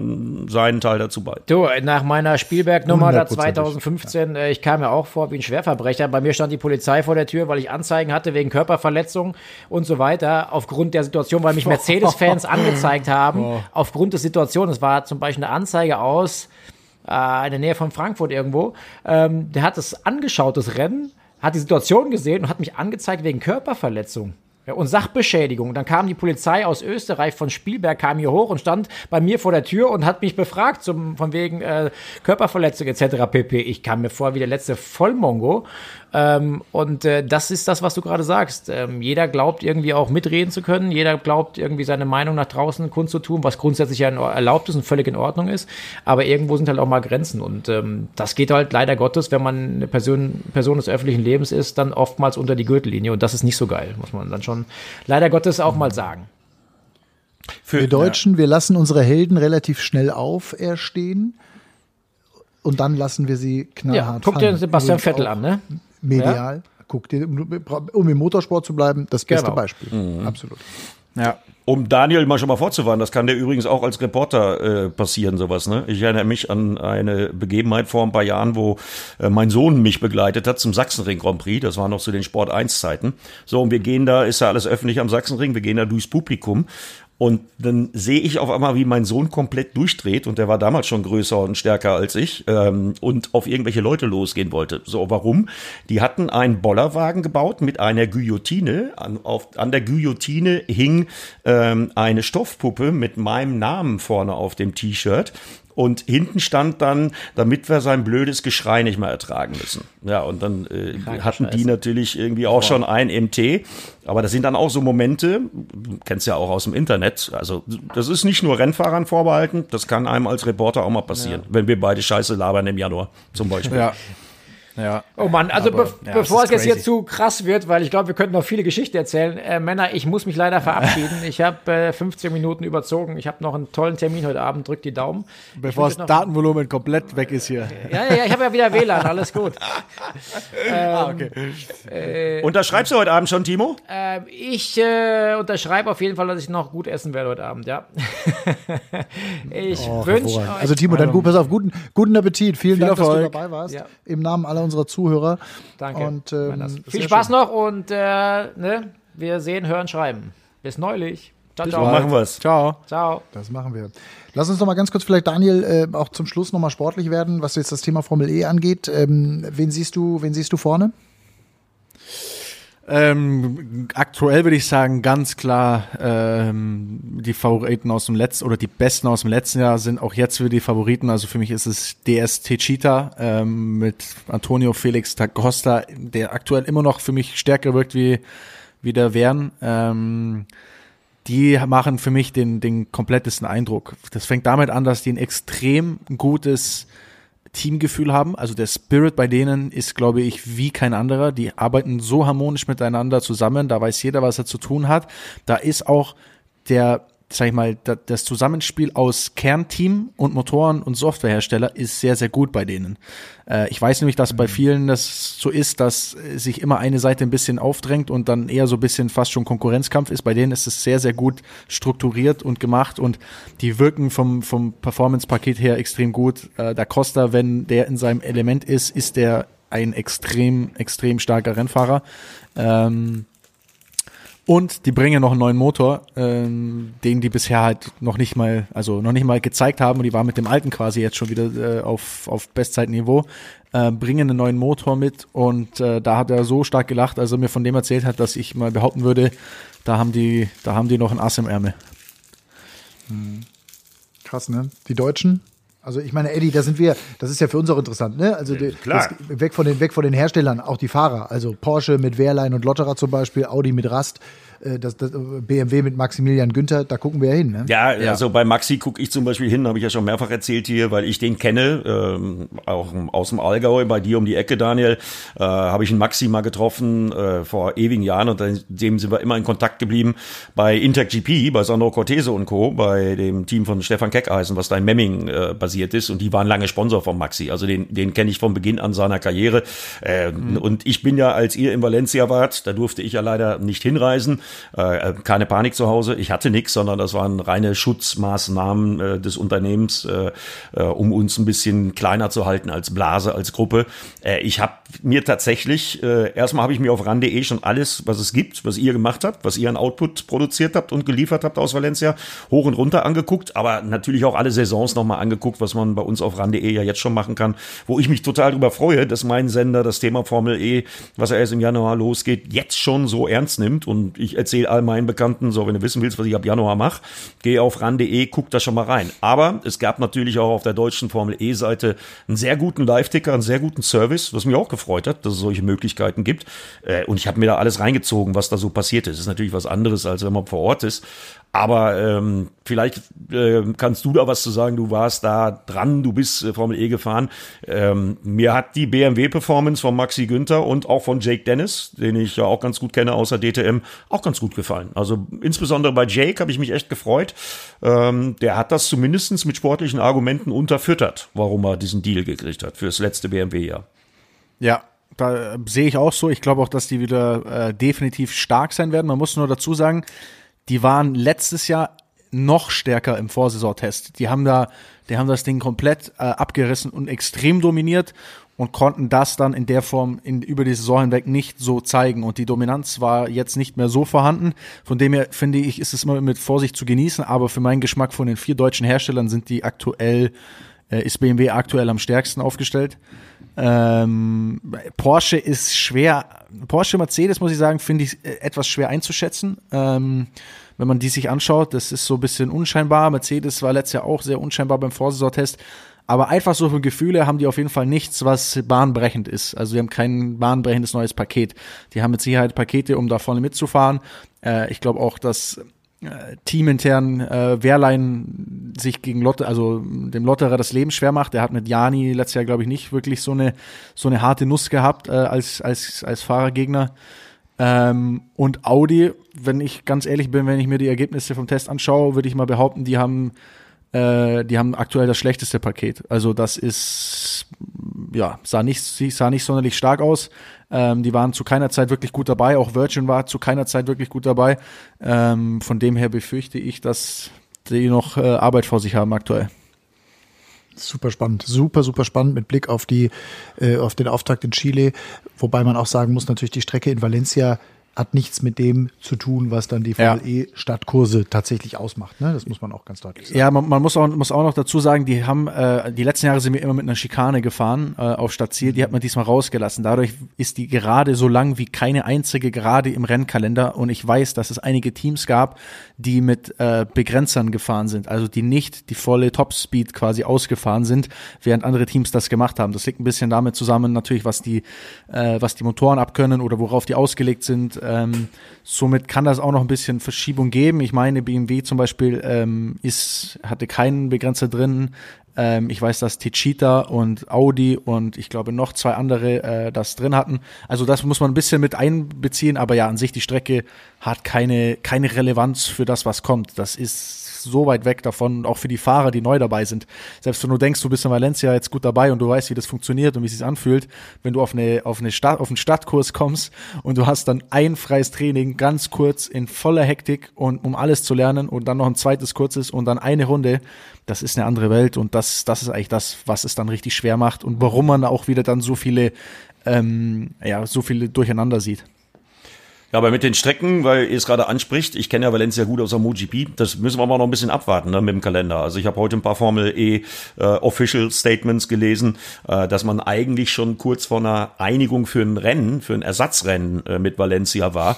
seinen Teil dazu bei. Du, nach meiner Spielberg-Nummer da 2015, äh, ich kam ja auch vor wie ein Schwerverbrecher. Bei mir stand die Polizei vor der Tür, weil ich Anzeigen hatte wegen Körperverletzung und so weiter. Aufgrund der Situation, weil mich Mercedes-Fans angezeigt haben, oh. aufgrund der Situation. Es war zum Beispiel eine Anzeige aus äh, in der Nähe von Frankfurt irgendwo. Ähm, der hat es angeschaut, das Rennen, hat die Situation gesehen und hat mich angezeigt wegen Körperverletzung. Ja, und Sachbeschädigung. Dann kam die Polizei aus Österreich von Spielberg, kam hier hoch und stand bei mir vor der Tür und hat mich befragt, zum, von wegen äh, Körperverletzung etc. pp. Ich kam mir vor wie der letzte Vollmongo. Ähm, und äh, das ist das, was du gerade sagst. Ähm, jeder glaubt irgendwie auch mitreden zu können. Jeder glaubt irgendwie seine Meinung nach draußen kundzutun, was grundsätzlich ja erlaubt ist und völlig in Ordnung ist. Aber irgendwo sind halt auch mal Grenzen. Und ähm, das geht halt leider Gottes, wenn man eine Person, Person des öffentlichen Lebens ist, dann oftmals unter die Gürtellinie. Und das ist nicht so geil, muss man dann schon leider Gottes auch mal sagen. Für, wir Deutschen, ja. wir lassen unsere Helden relativ schnell auferstehen und dann lassen wir sie knallhart ja, guck dir Sebastian Vettel an, ne? Medial. Ja. Guck dir, um im Motorsport zu bleiben, das beste genau. Beispiel. Mhm. Absolut. Ja. Um Daniel mal schon mal vorzuwarnen, das kann der übrigens auch als Reporter äh, passieren, sowas. Ne? Ich erinnere mich an eine Begebenheit vor ein paar Jahren, wo äh, mein Sohn mich begleitet hat zum Sachsenring Grand Prix. Das war noch zu den Sport 1 Zeiten. So, und wir gehen da, ist ja alles öffentlich am Sachsenring, wir gehen da durchs Publikum und dann sehe ich auf einmal, wie mein Sohn komplett durchdreht und der war damals schon größer und stärker als ich ähm, und auf irgendwelche Leute losgehen wollte. So, warum? Die hatten einen Bollerwagen gebaut mit einer Guillotine. An, auf, an der Guillotine hing ähm, eine Stoffpuppe mit meinem Namen vorne auf dem T-Shirt. Und hinten stand dann, damit wir sein blödes Geschrei nicht mehr ertragen müssen. Ja, und dann äh, hatten die natürlich irgendwie auch Boah. schon ein MT. Aber das sind dann auch so Momente, du kennst ja auch aus dem Internet. Also, das ist nicht nur Rennfahrern vorbehalten, das kann einem als Reporter auch mal passieren, ja. wenn wir beide Scheiße labern im Januar zum Beispiel. Ja. Ja. Oh Mann, also aber, be ja, bevor es jetzt hier zu krass wird, weil ich glaube, wir könnten noch viele Geschichten erzählen. Äh, Männer, ich muss mich leider verabschieden. ich habe äh, 15 Minuten überzogen. Ich habe noch einen tollen Termin heute Abend. Drückt die Daumen. Bevor das Datenvolumen komplett weg ist hier. Ja, ja, ja ich habe ja wieder WLAN. Alles gut. ähm, ah, okay. Äh, Unterschreibst du heute Abend schon, Timo? Ähm, ich äh, unterschreibe auf jeden Fall, dass ich noch gut essen werde heute Abend, ja. ich oh, wünsche Also Timo, dann gut, pass auf, guten, guten Appetit. Vielen Viel Dank, Erfolg. dass du dabei warst. Ja. Im Namen aller unserer Zuhörer. Danke. Und, ähm, Viel Spaß schön. noch und äh, ne, wir sehen, hören, schreiben. Bis neulich. Ciao, ciao. Machen wir es. Ciao. Ciao. Das machen wir. Lass uns noch mal ganz kurz vielleicht, Daniel, äh, auch zum Schluss noch mal sportlich werden, was jetzt das Thema Formel E angeht. Ähm, wen siehst du, wen siehst du vorne? Ähm, aktuell würde ich sagen, ganz klar, ähm, die Favoriten aus dem letzten oder die besten aus dem letzten Jahr sind auch jetzt wieder die Favoriten. Also für mich ist es DS Techita ähm, mit Antonio Felix da Costa, der aktuell immer noch für mich stärker wirkt wie, wie der Wern. Ähm, die machen für mich den, den komplettesten Eindruck. Das fängt damit an, dass die ein extrem gutes Teamgefühl haben. Also der Spirit bei denen ist, glaube ich, wie kein anderer. Die arbeiten so harmonisch miteinander zusammen. Da weiß jeder, was er zu tun hat. Da ist auch der sag ich mal, das Zusammenspiel aus Kernteam und Motoren und Softwarehersteller ist sehr, sehr gut bei denen. Äh, ich weiß nämlich, dass bei mhm. vielen das so ist, dass sich immer eine Seite ein bisschen aufdrängt und dann eher so ein bisschen fast schon Konkurrenzkampf ist. Bei denen ist es sehr, sehr gut strukturiert und gemacht und die wirken vom, vom Performance-Paket her extrem gut. Äh, da Costa, wenn der in seinem Element ist, ist der ein extrem, extrem starker Rennfahrer. Ähm, und die bringen noch einen neuen Motor, ähm, den die bisher halt noch nicht mal, also noch nicht mal gezeigt haben. Und die waren mit dem alten quasi jetzt schon wieder äh, auf, auf Bestzeitniveau. Äh, bringen einen neuen Motor mit und äh, da hat er so stark gelacht, als er mir von dem erzählt hat, dass ich mal behaupten würde, da haben die, da haben die noch ein Ass im Ärmel. Hm. Krass, ne? Die Deutschen, also ich meine, Eddie, da sind wir, das ist ja für uns auch interessant, ne? Also die, das, weg, von den, weg von den Herstellern, auch die Fahrer. Also Porsche mit Wehrlein und Lotterer zum Beispiel, Audi mit Rast. Äh, das, das BMW mit Maximilian Günther, da gucken wir ja hin. Ne? Ja, ja, also bei Maxi gucke ich zum Beispiel hin, habe ich ja schon mehrfach erzählt hier, weil ich den kenne, ähm, auch aus dem Allgäu, bei dir um die Ecke, Daniel, äh, habe ich einen Maxi mal getroffen äh, vor ewigen Jahren und dem sind wir immer in Kontakt geblieben bei InterGP, bei Sandro Cortese und Co., bei dem Team von Stefan Keckeisen, was da in Memming äh, basiert ist und die waren lange Sponsor von Maxi, also den, den kenne ich von Beginn an seiner Karriere äh, mhm. und ich bin ja, als ihr in Valencia wart, da durfte ich ja leider nicht hinreisen, äh, keine Panik zu Hause, ich hatte nichts, sondern das waren reine Schutzmaßnahmen äh, des Unternehmens, äh, äh, um uns ein bisschen kleiner zu halten als Blase, als Gruppe. Äh, ich habe mir tatsächlich, äh, erstmal habe ich mir auf ran.de schon alles, was es gibt, was ihr gemacht habt, was ihr an Output produziert habt und geliefert habt aus Valencia, hoch und runter angeguckt, aber natürlich auch alle Saisons nochmal angeguckt, was man bei uns auf ran.de ja jetzt schon machen kann, wo ich mich total darüber freue, dass mein Sender das Thema Formel E, was er erst im Januar losgeht, jetzt schon so ernst nimmt. Und ich erzähle all meinen Bekannten, so wenn du wissen willst, was ich ab Januar mache, geh auf ran.de, guck da schon mal rein. Aber es gab natürlich auch auf der deutschen Formel E-Seite einen sehr guten Live-Ticker, einen sehr guten Service, was mich auch gefreut hat, dass es solche Möglichkeiten gibt. Äh, und ich habe mir da alles reingezogen, was da so passiert ist. Das ist natürlich was anderes, als wenn man vor Ort ist. Aber ähm, vielleicht äh, kannst du da was zu sagen. Du warst da dran, du bist äh, Formel E gefahren. Ähm, mir hat die BMW-Performance von Maxi Günther und auch von Jake Dennis, den ich ja auch ganz gut kenne außer DTM, auch ganz gut gefallen. Also insbesondere bei Jake habe ich mich echt gefreut. Ähm, der hat das zumindestens mit sportlichen Argumenten unterfüttert, warum er diesen Deal gekriegt hat fürs letzte BMW-Jahr. Ja, da äh, sehe ich auch so. Ich glaube auch, dass die wieder äh, definitiv stark sein werden. Man muss nur dazu sagen, die waren letztes Jahr noch stärker im Vorsaisontest. Die haben da, die haben das Ding komplett äh, abgerissen und extrem dominiert und konnten das dann in der Form in, über die Saison hinweg nicht so zeigen. Und die Dominanz war jetzt nicht mehr so vorhanden. Von dem her finde ich, ist es immer mit Vorsicht zu genießen. Aber für meinen Geschmack von den vier deutschen Herstellern sind die aktuell, äh, ist BMW aktuell am stärksten aufgestellt. Ähm, Porsche ist schwer, Porsche Mercedes muss ich sagen, finde ich äh, etwas schwer einzuschätzen. Ähm, wenn man die sich anschaut, das ist so ein bisschen unscheinbar. Mercedes war letztes Jahr auch sehr unscheinbar beim Vorsaisontest. Aber einfach so für Gefühle haben die auf jeden Fall nichts, was bahnbrechend ist. Also die haben kein bahnbrechendes neues Paket. Die haben mit Sicherheit Pakete, um da vorne mitzufahren. Äh, ich glaube auch, dass äh, teamintern äh, Wehrlein sich gegen Lotte, also dem Lotterer das Leben schwer macht. Er hat mit Jani letztes Jahr, glaube ich, nicht wirklich so eine so eine harte Nuss gehabt äh, als als als Fahrergegner. Ähm, und Audi, wenn ich ganz ehrlich bin, wenn ich mir die Ergebnisse vom Test anschaue, würde ich mal behaupten, die haben äh, die haben aktuell das schlechteste Paket. Also das ist, ja, sah nicht, sah nicht sonderlich stark aus. Ähm, die waren zu keiner Zeit wirklich gut dabei. Auch Virgin war zu keiner Zeit wirklich gut dabei. Ähm, von dem her befürchte ich, dass die noch äh, Arbeit vor sich haben aktuell. Super spannend, super, super spannend mit Blick auf die, äh, auf den Auftakt in Chile. Wobei man auch sagen muss, natürlich die Strecke in Valencia hat nichts mit dem zu tun, was dann die Formel ja. Stadtkurse tatsächlich ausmacht. Ne? Das muss man auch ganz deutlich sagen. Ja, man, man, muss, auch, muss auch noch dazu sagen, die haben äh, die letzten Jahre sind wir immer mit einer Schikane gefahren äh, auf Stadtziel. Die hat man diesmal rausgelassen. Dadurch ist die gerade so lang wie keine einzige gerade im Rennkalender. Und ich weiß, dass es einige Teams gab, die mit äh, Begrenzern gefahren sind, also die nicht die volle Topspeed quasi ausgefahren sind, während andere Teams das gemacht haben. Das liegt ein bisschen damit zusammen, natürlich, was die, äh, was die Motoren abkönnen oder worauf die ausgelegt sind ähm, somit kann das auch noch ein bisschen Verschiebung geben. Ich meine, BMW zum Beispiel ähm, ist, hatte keinen Begrenzer drin. Ähm, ich weiß, dass Tichita und Audi und ich glaube noch zwei andere äh, das drin hatten. Also das muss man ein bisschen mit einbeziehen, aber ja, an sich die Strecke hat keine, keine Relevanz für das, was kommt. Das ist so weit weg davon, auch für die Fahrer, die neu dabei sind. Selbst wenn du denkst, du bist in Valencia jetzt gut dabei und du weißt, wie das funktioniert und wie es sich anfühlt, wenn du auf eine, auf eine Stadt, auf einen Stadtkurs kommst und du hast dann ein freies Training, ganz kurz, in voller Hektik und um alles zu lernen und dann noch ein zweites kurzes und dann eine Runde, das ist eine andere Welt und das, das ist eigentlich das, was es dann richtig schwer macht und warum man auch wieder dann so viele, ähm, ja, so viele durcheinander sieht. Ja, aber mit den Strecken, weil ihr es gerade anspricht, ich kenne ja Valencia gut aus der MotoGP, das müssen wir aber noch ein bisschen abwarten ne, mit dem Kalender. Also ich habe heute ein paar Formel E äh, Official Statements gelesen, äh, dass man eigentlich schon kurz vor einer Einigung für ein Rennen, für ein Ersatzrennen äh, mit Valencia war.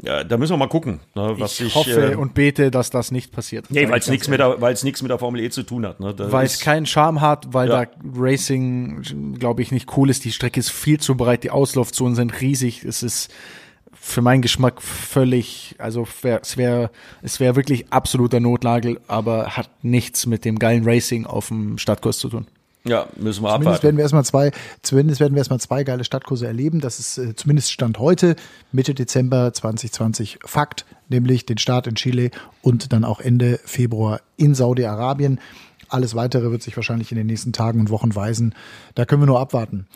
Ja, da müssen wir mal gucken, ne, was ich hoffe äh, und bete, dass das nicht passiert. Nee, weil es nichts mit der, weil es nichts mit der Formel E zu tun hat. Ne? Weil es keinen Charme hat, weil ja. da Racing, glaube ich, nicht cool ist. Die Strecke ist viel zu breit, die Auslaufzonen sind riesig. Es ist für meinen Geschmack völlig, also wär, es wäre es wäre wirklich absoluter Notlagel, aber hat nichts mit dem geilen Racing auf dem Stadtkurs zu tun. Ja, müssen wir zumindest abwarten. Werden wir erstmal zwei, zumindest werden wir erstmal zwei geile Stadtkurse erleben. Das ist äh, zumindest Stand heute, Mitte Dezember 2020 Fakt, nämlich den Start in Chile und dann auch Ende Februar in Saudi-Arabien. Alles weitere wird sich wahrscheinlich in den nächsten Tagen und Wochen weisen. Da können wir nur abwarten.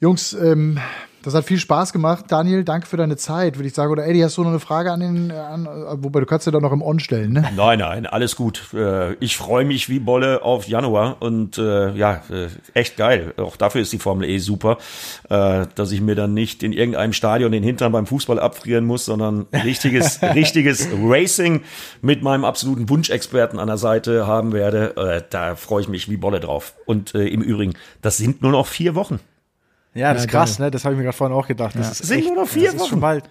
Jungs, ähm, Das hat viel Spaß gemacht. Daniel, danke für deine Zeit, würde ich sagen. Oder Eddie, hast du noch eine Frage an den, an, wobei du kannst ja doch noch im On stellen, ne? Nein, nein, alles gut. Äh, Ich freue mich wie Bolle auf Januar und äh, ja, äh, echt geil. Auch dafür ist die Formel E super, äh, dass ich mir dann nicht in irgendeinem Stadion den Hintern beim Fußball abfrieren muss, sondern richtiges, richtiges Racing mit meinem absoluten Wunschexperten an der Seite haben werde. Äh, Da freue ich mich wie Bolle drauf. Und äh, im Übrigen, das sind nur noch vier Wochen. Ja, das Ja, ist krass, geil. ne? Das habe ich mir gerade vorhin auch gedacht. Das ist Sind echt, nur noch vier das ist Wochen. schon bald.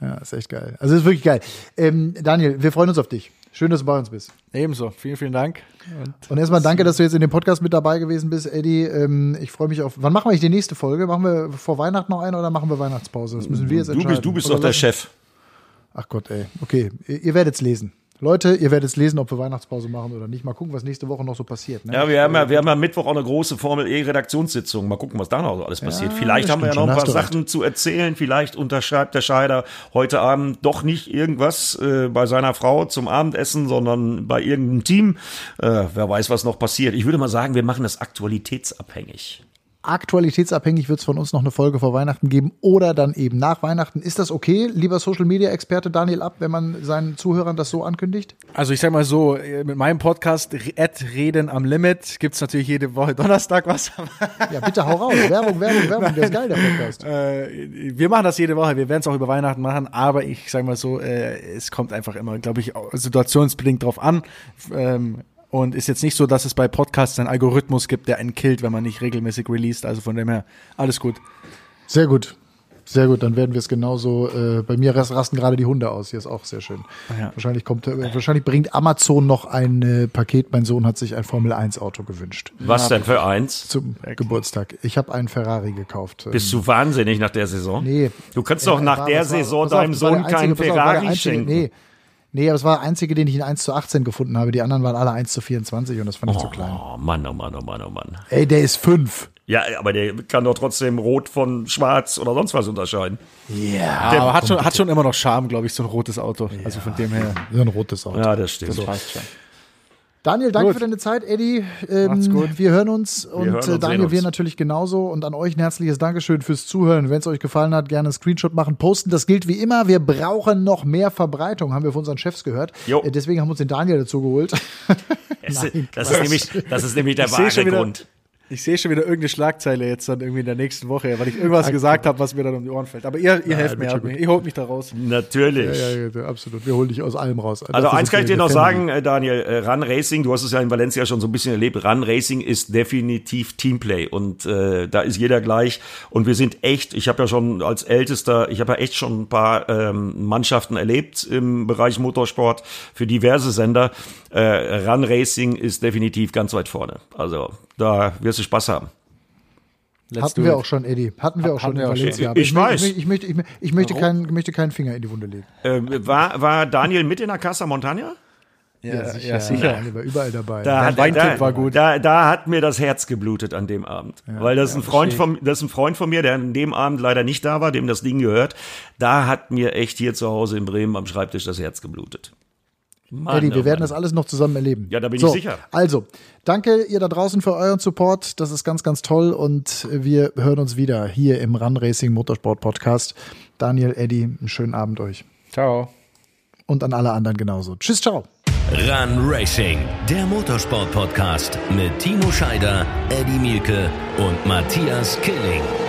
Ja, ist echt geil. Also ist wirklich geil. Ähm, Daniel, wir freuen uns auf dich. Schön, dass du bei uns bist. Ebenso. Vielen, vielen Dank. Und Und erstmal danke, dass du jetzt in dem Podcast mit dabei gewesen bist, Eddie. Ähm, ich freue mich auf. Wann machen wir eigentlich die nächste Folge? Machen wir vor Weihnachten noch eine oder machen wir Weihnachtspause? Das müssen wir jetzt Du entscheiden. bist, du bist Oder doch der lassen- Chef. Ach Gott, ey. Okay, ihr, ihr werdet es lesen. Leute, ihr werdet es lesen, ob wir Weihnachtspause machen oder nicht. Mal gucken, was nächste Woche noch so passiert. Ne? Ja, wir haben ja, wir haben ja Mittwoch auch eine große Formel E Redaktionssitzung. Mal gucken, was da noch so alles passiert. Ja, Vielleicht haben wir ja noch ein paar Sachen zu erzählen. Vielleicht unterschreibt der Scheider heute Abend doch nicht irgendwas äh, bei seiner Frau zum Abendessen, sondern bei irgendeinem Team. Äh, wer weiß, was noch passiert. Ich würde mal sagen, wir machen das aktualitätsabhängig. Aktualitätsabhängig wird es von uns noch eine Folge vor Weihnachten geben oder dann eben nach Weihnachten. Ist das okay, lieber Social Media Experte Daniel Ab, wenn man seinen Zuhörern das so ankündigt? Also ich sag mal so, äh, mit meinem Podcast Ad Reden am Limit gibt's natürlich jede Woche Donnerstag was. Ja, bitte hau raus. Werbung, Werbung, Werbung. Der ist geil, der Podcast. Äh, wir machen das jede Woche, wir werden es auch über Weihnachten machen, aber ich sag mal so, äh, es kommt einfach immer, glaube ich, situationsbedingt drauf an. Ähm, und ist jetzt nicht so, dass es bei Podcasts einen Algorithmus gibt, der einen killt, wenn man nicht regelmäßig released. Also von dem her, alles gut. Sehr gut. Sehr gut, dann werden wir es genauso. Äh, bei mir ras- rasten gerade die Hunde aus. Hier ist auch sehr schön. ja. Wahrscheinlich kommt, äh, wahrscheinlich bringt Amazon noch ein äh, Paket. Mein Sohn hat sich ein Formel 1 Auto gewünscht Was denn für eins? zum Geburtstag. Ich habe einen Ferrari gekauft. Bist du wahnsinnig nach der Saison? Nee. Du kannst doch Ja, nach war- der war- Saison auf, deinem Sohn keinen einzige- auf, der Ferrari einzige- schenken. Nee. Nee, aber es war der einzige, den ich in 1 zu 18 gefunden habe. Die anderen waren alle 1 zu 24 und das fand ich zu klein. Oh Mann, oh Mann, oh Mann, oh Mann. Ey, der ist 5. Ja, aber der kann doch trotzdem rot von schwarz oder sonst was unterscheiden. Ja. aber hat schon, hat schon immer noch Charme, glaube ich, so ein rotes Auto. Also von dem her. So ein rotes Auto. Ja, das stimmt. So. Passt schon. Daniel, danke Gut. für deine Zeit. Eddie, ähm, Macht's gut. wir hören uns. Und hören uns, äh, sehen Daniel, uns. wir natürlich genauso. Und an euch ein herzliches Dankeschön fürs Zuhören. Wenn es euch gefallen hat, gerne einen Screenshot machen, posten. Das gilt wie immer. Wir brauchen noch mehr Verbreitung, haben wir von unseren Chefs gehört. Jo. Äh, deswegen haben wir uns den Daniel dazu geholt. Es, Nein, das, ist nämlich, das ist nämlich der wahre Grund. Ich sehe schon wieder irgendeine Schlagzeile jetzt dann irgendwie in der nächsten Woche, weil ich irgendwas gesagt habe, was mir dann um die Ohren fällt. Aber ihr, ihr helft mir, wird helft schon mir. ihr holt mich da raus. Natürlich. ja, ja, ja, absolut. Wir holen dich aus allem raus. Also Dafür eins kann ich wir dir noch sagen, äh, Daniel, äh, Run Racing, du hast es ja in Valencia schon so ein bisschen erlebt, Run Racing ist definitiv Teamplay und äh, da ist jeder gleich und wir sind echt, ich habe ja schon als Ältester, ich habe ja echt schon ein paar ähm, Mannschaften erlebt im Bereich Motorsport für diverse Sender. Äh, Run Racing ist definitiv ganz weit vorne. Also da wirst du Spaß haben. Let's Hatten wir it. auch schon, Eddie. Hatten wir auch schon Hatten in wir schon. Valencia. Ich- ich möchte- weiß. Ich, möchte, ich, möchte- ich möchte, keinen, möchte keinen Finger in die Wunde legen. Äh, war, war Daniel mit in der Casa Montagna? Ja, ja, sicher. Daniel war überall dabei. Da hat, Weintipp da, war gut. Da, da hat mir das Herz geblutet an dem Abend. Weil das ist ein Freund von, das ist ein Freund von mir, der an dem Abend leider nicht da war, dem das Ding gehört. Da hat mir echt hier zu Hause in Bremen am Schreibtisch das Herz geblutet. Mann, Eddie, wir oh werden Mann. das alles noch zusammen erleben. Ja, da bin ich so, sicher. Also, danke ihr da draußen für euren Support. Das ist ganz, ganz toll und wir hören uns wieder hier im Run Racing Motorsport Podcast. Daniel, Eddie, einen schönen Abend euch. Ciao. Und an alle anderen genauso. Tschüss, ciao. Run Racing, der Motorsport-Podcast mit Timo Scheider, Eddie Mielke und Matthias Killing.